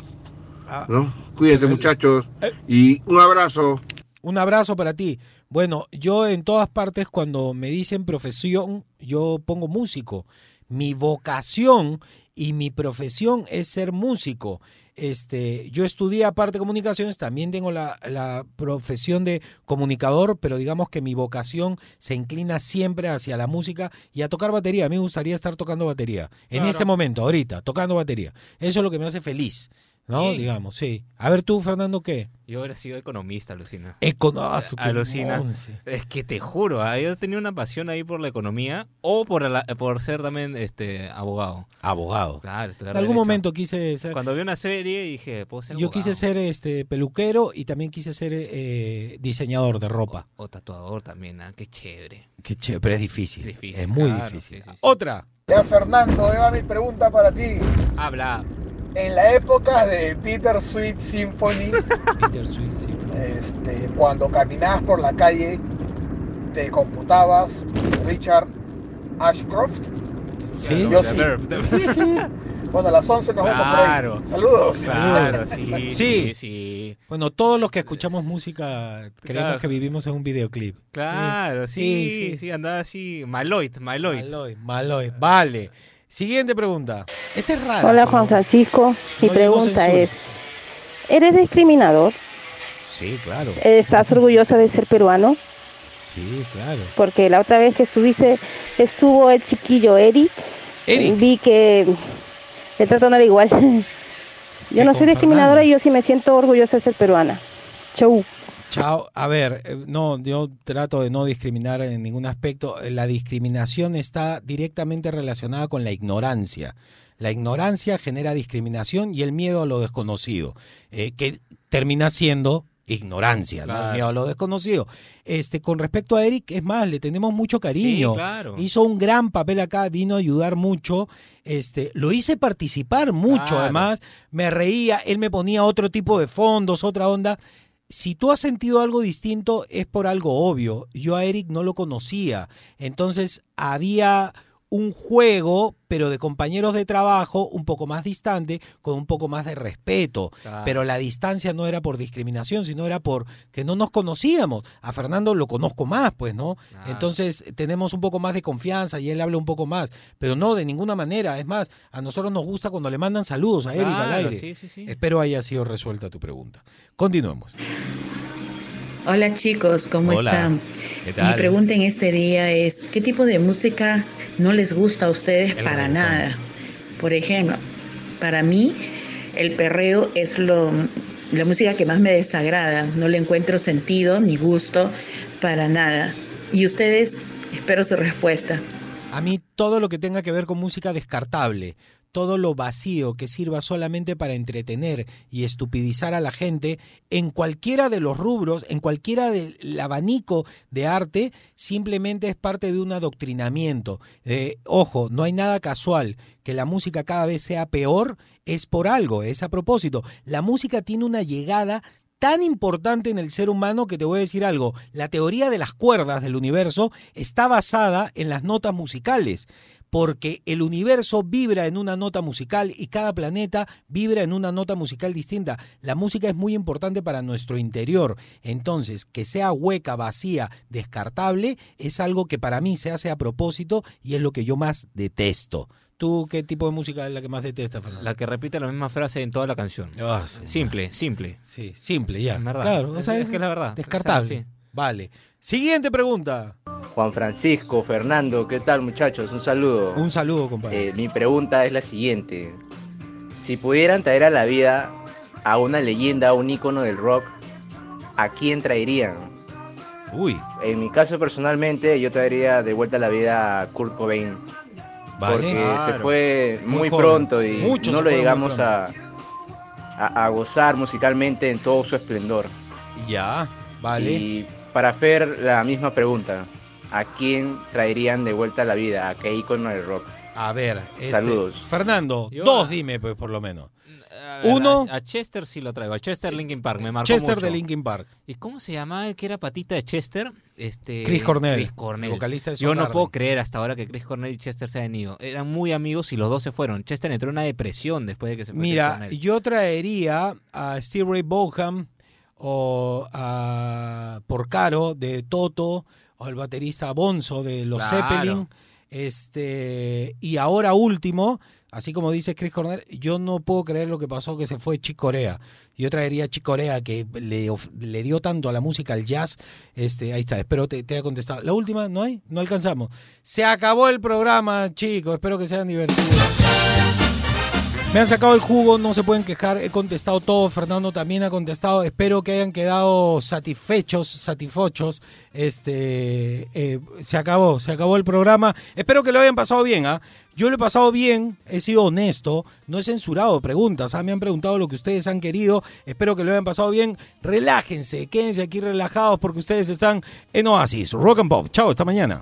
Ah. ¿No? Cuídense muchachos y un abrazo. Un abrazo para ti. Bueno, yo en todas partes cuando me dicen profesión, yo pongo músico. Mi vocación y mi profesión es ser músico. Este, yo estudié aparte de comunicaciones, también tengo la, la profesión de comunicador, pero digamos que mi vocación se inclina siempre hacia la música y a tocar batería. A mí me gustaría estar tocando batería. En Claro. este momento, ahorita, tocando batería. Eso es lo que me hace feliz, ¿no? Digamos, sí. A ver tú, Fernando, ¿qué? Yo hubiera sido economista, alucina. Econo- ah, Alucina. Es que te juro, ah, yo tenía una pasión ahí por la economía o por, la- por ser también este abogado. Abogado. Claro, En algún derecho. momento quise ser. Cuando vi una serie dije, puedo ser Yo abogado. quise ser este peluquero y también quise ser eh, diseñador de ropa. O tatuador también, ah, qué chévere. Qué chévere, pero es difícil. Difícil, es muy claro, difícil. sí, sí, sí. Otra. Ya, Fernando, Eva, mi pregunta para ti. Habla. En la época de Peter Sweet Symphony, este, cuando caminabas por la calle, te computabas Richard Ashcroft. Sí. Yo The sí. Bueno, a las 11 nos vemos por ahí. Claro. Saludos. Claro, sí, Sí. sí, sí. Bueno, todos los que escuchamos música creemos Claro. que vivimos en un videoclip. Claro, sí, sí, andaba así, Maloid, Maloid. Maloid, Maloid, vale. Siguiente pregunta. Esta es rara. Hola Juan Francisco, mi No pregunta es, ¿eres discriminador? Sí, claro. ¿Estás orgullosa de ser peruano? Sí, claro. Porque la otra vez que estuviste, estuvo el chiquillo Eric, vi que el trato no era igual. Yo no soy discriminadora y yo sí me siento orgullosa de ser peruana. Chau. Chao. A ver, eh, no, yo trato de no discriminar en ningún aspecto. La discriminación está directamente relacionada con la ignorancia. La ignorancia genera discriminación y el miedo a lo desconocido, eh, que termina siendo ignorancia, ¿no? El miedo a lo desconocido. Este, con respecto a Eric, es más, le tenemos mucho cariño. Sí, claro. Hizo un gran papel acá, vino a ayudar mucho. Este, lo hice participar mucho, Claro. además, me reía, él me ponía otro tipo de fondos, otra onda. Si tú has sentido algo distinto es por algo obvio. Yo a Eric no lo conocía. Entonces había un juego, pero de compañeros de trabajo un poco más distante, con un poco más de respeto. Claro. Pero la distancia no era por discriminación, sino era por que no nos conocíamos. A Fernando lo conozco más, pues, ¿no? Entonces tenemos un poco más de confianza y él habla un poco más. Pero no, de ninguna manera. Es más, a nosotros nos gusta cuando le mandan saludos a Eric al Claro, aire. sí, sí, sí. Espero haya sido resuelta tu pregunta. Continuemos. Hola chicos, ¿cómo Hola, están? ¿qué tal? Mi pregunta en este día es, ¿qué tipo de música no les gusta a ustedes El para reggaetón. nada? Por ejemplo, para mí el perreo es lo, la música que más me desagrada, no le encuentro sentido ni gusto para nada. Y ustedes, espero su respuesta. A mí todo lo que tenga que ver con música descartable, todo lo vacío que sirva solamente para entretener y estupidizar a la gente en cualquiera de los rubros, en cualquiera del abanico de arte, simplemente es parte de un adoctrinamiento. Eh, ojo, no hay nada casual. Que la música cada vez sea peor es por algo, es a propósito. La música tiene una llegada tan importante en el ser humano que te voy a decir algo. La teoría de las cuerdas del universo está basada en las notas musicales, porque el universo vibra en una nota musical y cada planeta vibra en una nota musical distinta. La música es muy importante para nuestro interior. Entonces, que sea hueca, vacía, descartable, es algo que para mí se hace a propósito y es lo que yo más detesto. ¿Tú qué tipo de música es la que más detestas, Fernando? La que repite la misma frase en toda la canción. simple, simple. Sí, simple, ya. Verdad. Claro, o es, es que es la verdad. Descartable. O sea, sí. Vale. Siguiente pregunta. Juan Francisco, Fernando, ¿qué tal muchachos? Un saludo. Un saludo, compadre. Eh, mi pregunta es la siguiente. Si pudieran traer a la vida a una leyenda, a un ícono del rock, ¿a quién traerían? Uy. En mi caso personalmente, yo traería de vuelta a la vida a Kurt Cobain. Vale. Porque Claro. se fue Muy muy, joven. pronto y no lo llegamos a, a, a gozar musicalmente en todo su esplendor. Ya, vale. Y para Fer, la misma pregunta. ¿A quién traerían de vuelta a la vida? ¿A qué ícono del rock? A ver, este, Saludos. Fernando, Yo- dos dime, pues, por lo menos. A ver, Uno. A, a Chester sí lo traigo. A Chester Linkin Park. Me marcó Chester mucho. de Linkin Park. ¿Y cómo se llamaba el que era patita de Chester? Este, Chris Cornell, Chris Cornell. vocalista de Yo no puedo creer hasta ahora que Chris Cornell y Chester se han ido. Eran muy amigos y los dos se fueron. Chester entró en una depresión después de que se fue Mira, yo traería a Steve Ray Vaughan o a Porcaro de Toto o el baterista Bonzo de los Claro. Zeppelin. Este, y ahora último, así como dice Chris Cornell, yo no puedo creer lo que pasó que se fue Chick Corea. Yo traería a Chick Corea que le, le dio tanto a la música, al jazz. Este, ahí está, espero te, te haya contestado. La última, ¿no hay? No alcanzamos. Se acabó el programa, chicos. Espero que sean divertidos. Me han sacado el jugo, no se pueden quejar, he contestado todo, Fernando también ha contestado, espero que hayan quedado satisfechos, satisfechos. Este, eh, se acabó, se acabó el programa. Espero que lo hayan pasado bien, ¿ah? Yo lo he pasado bien, he sido honesto, no he censurado preguntas, ¿ah? me han preguntado lo que ustedes han querido, espero que lo hayan pasado bien. Relájense, quédense aquí relajados porque ustedes están en Oasis, Rock and Pop. Chao, hasta mañana.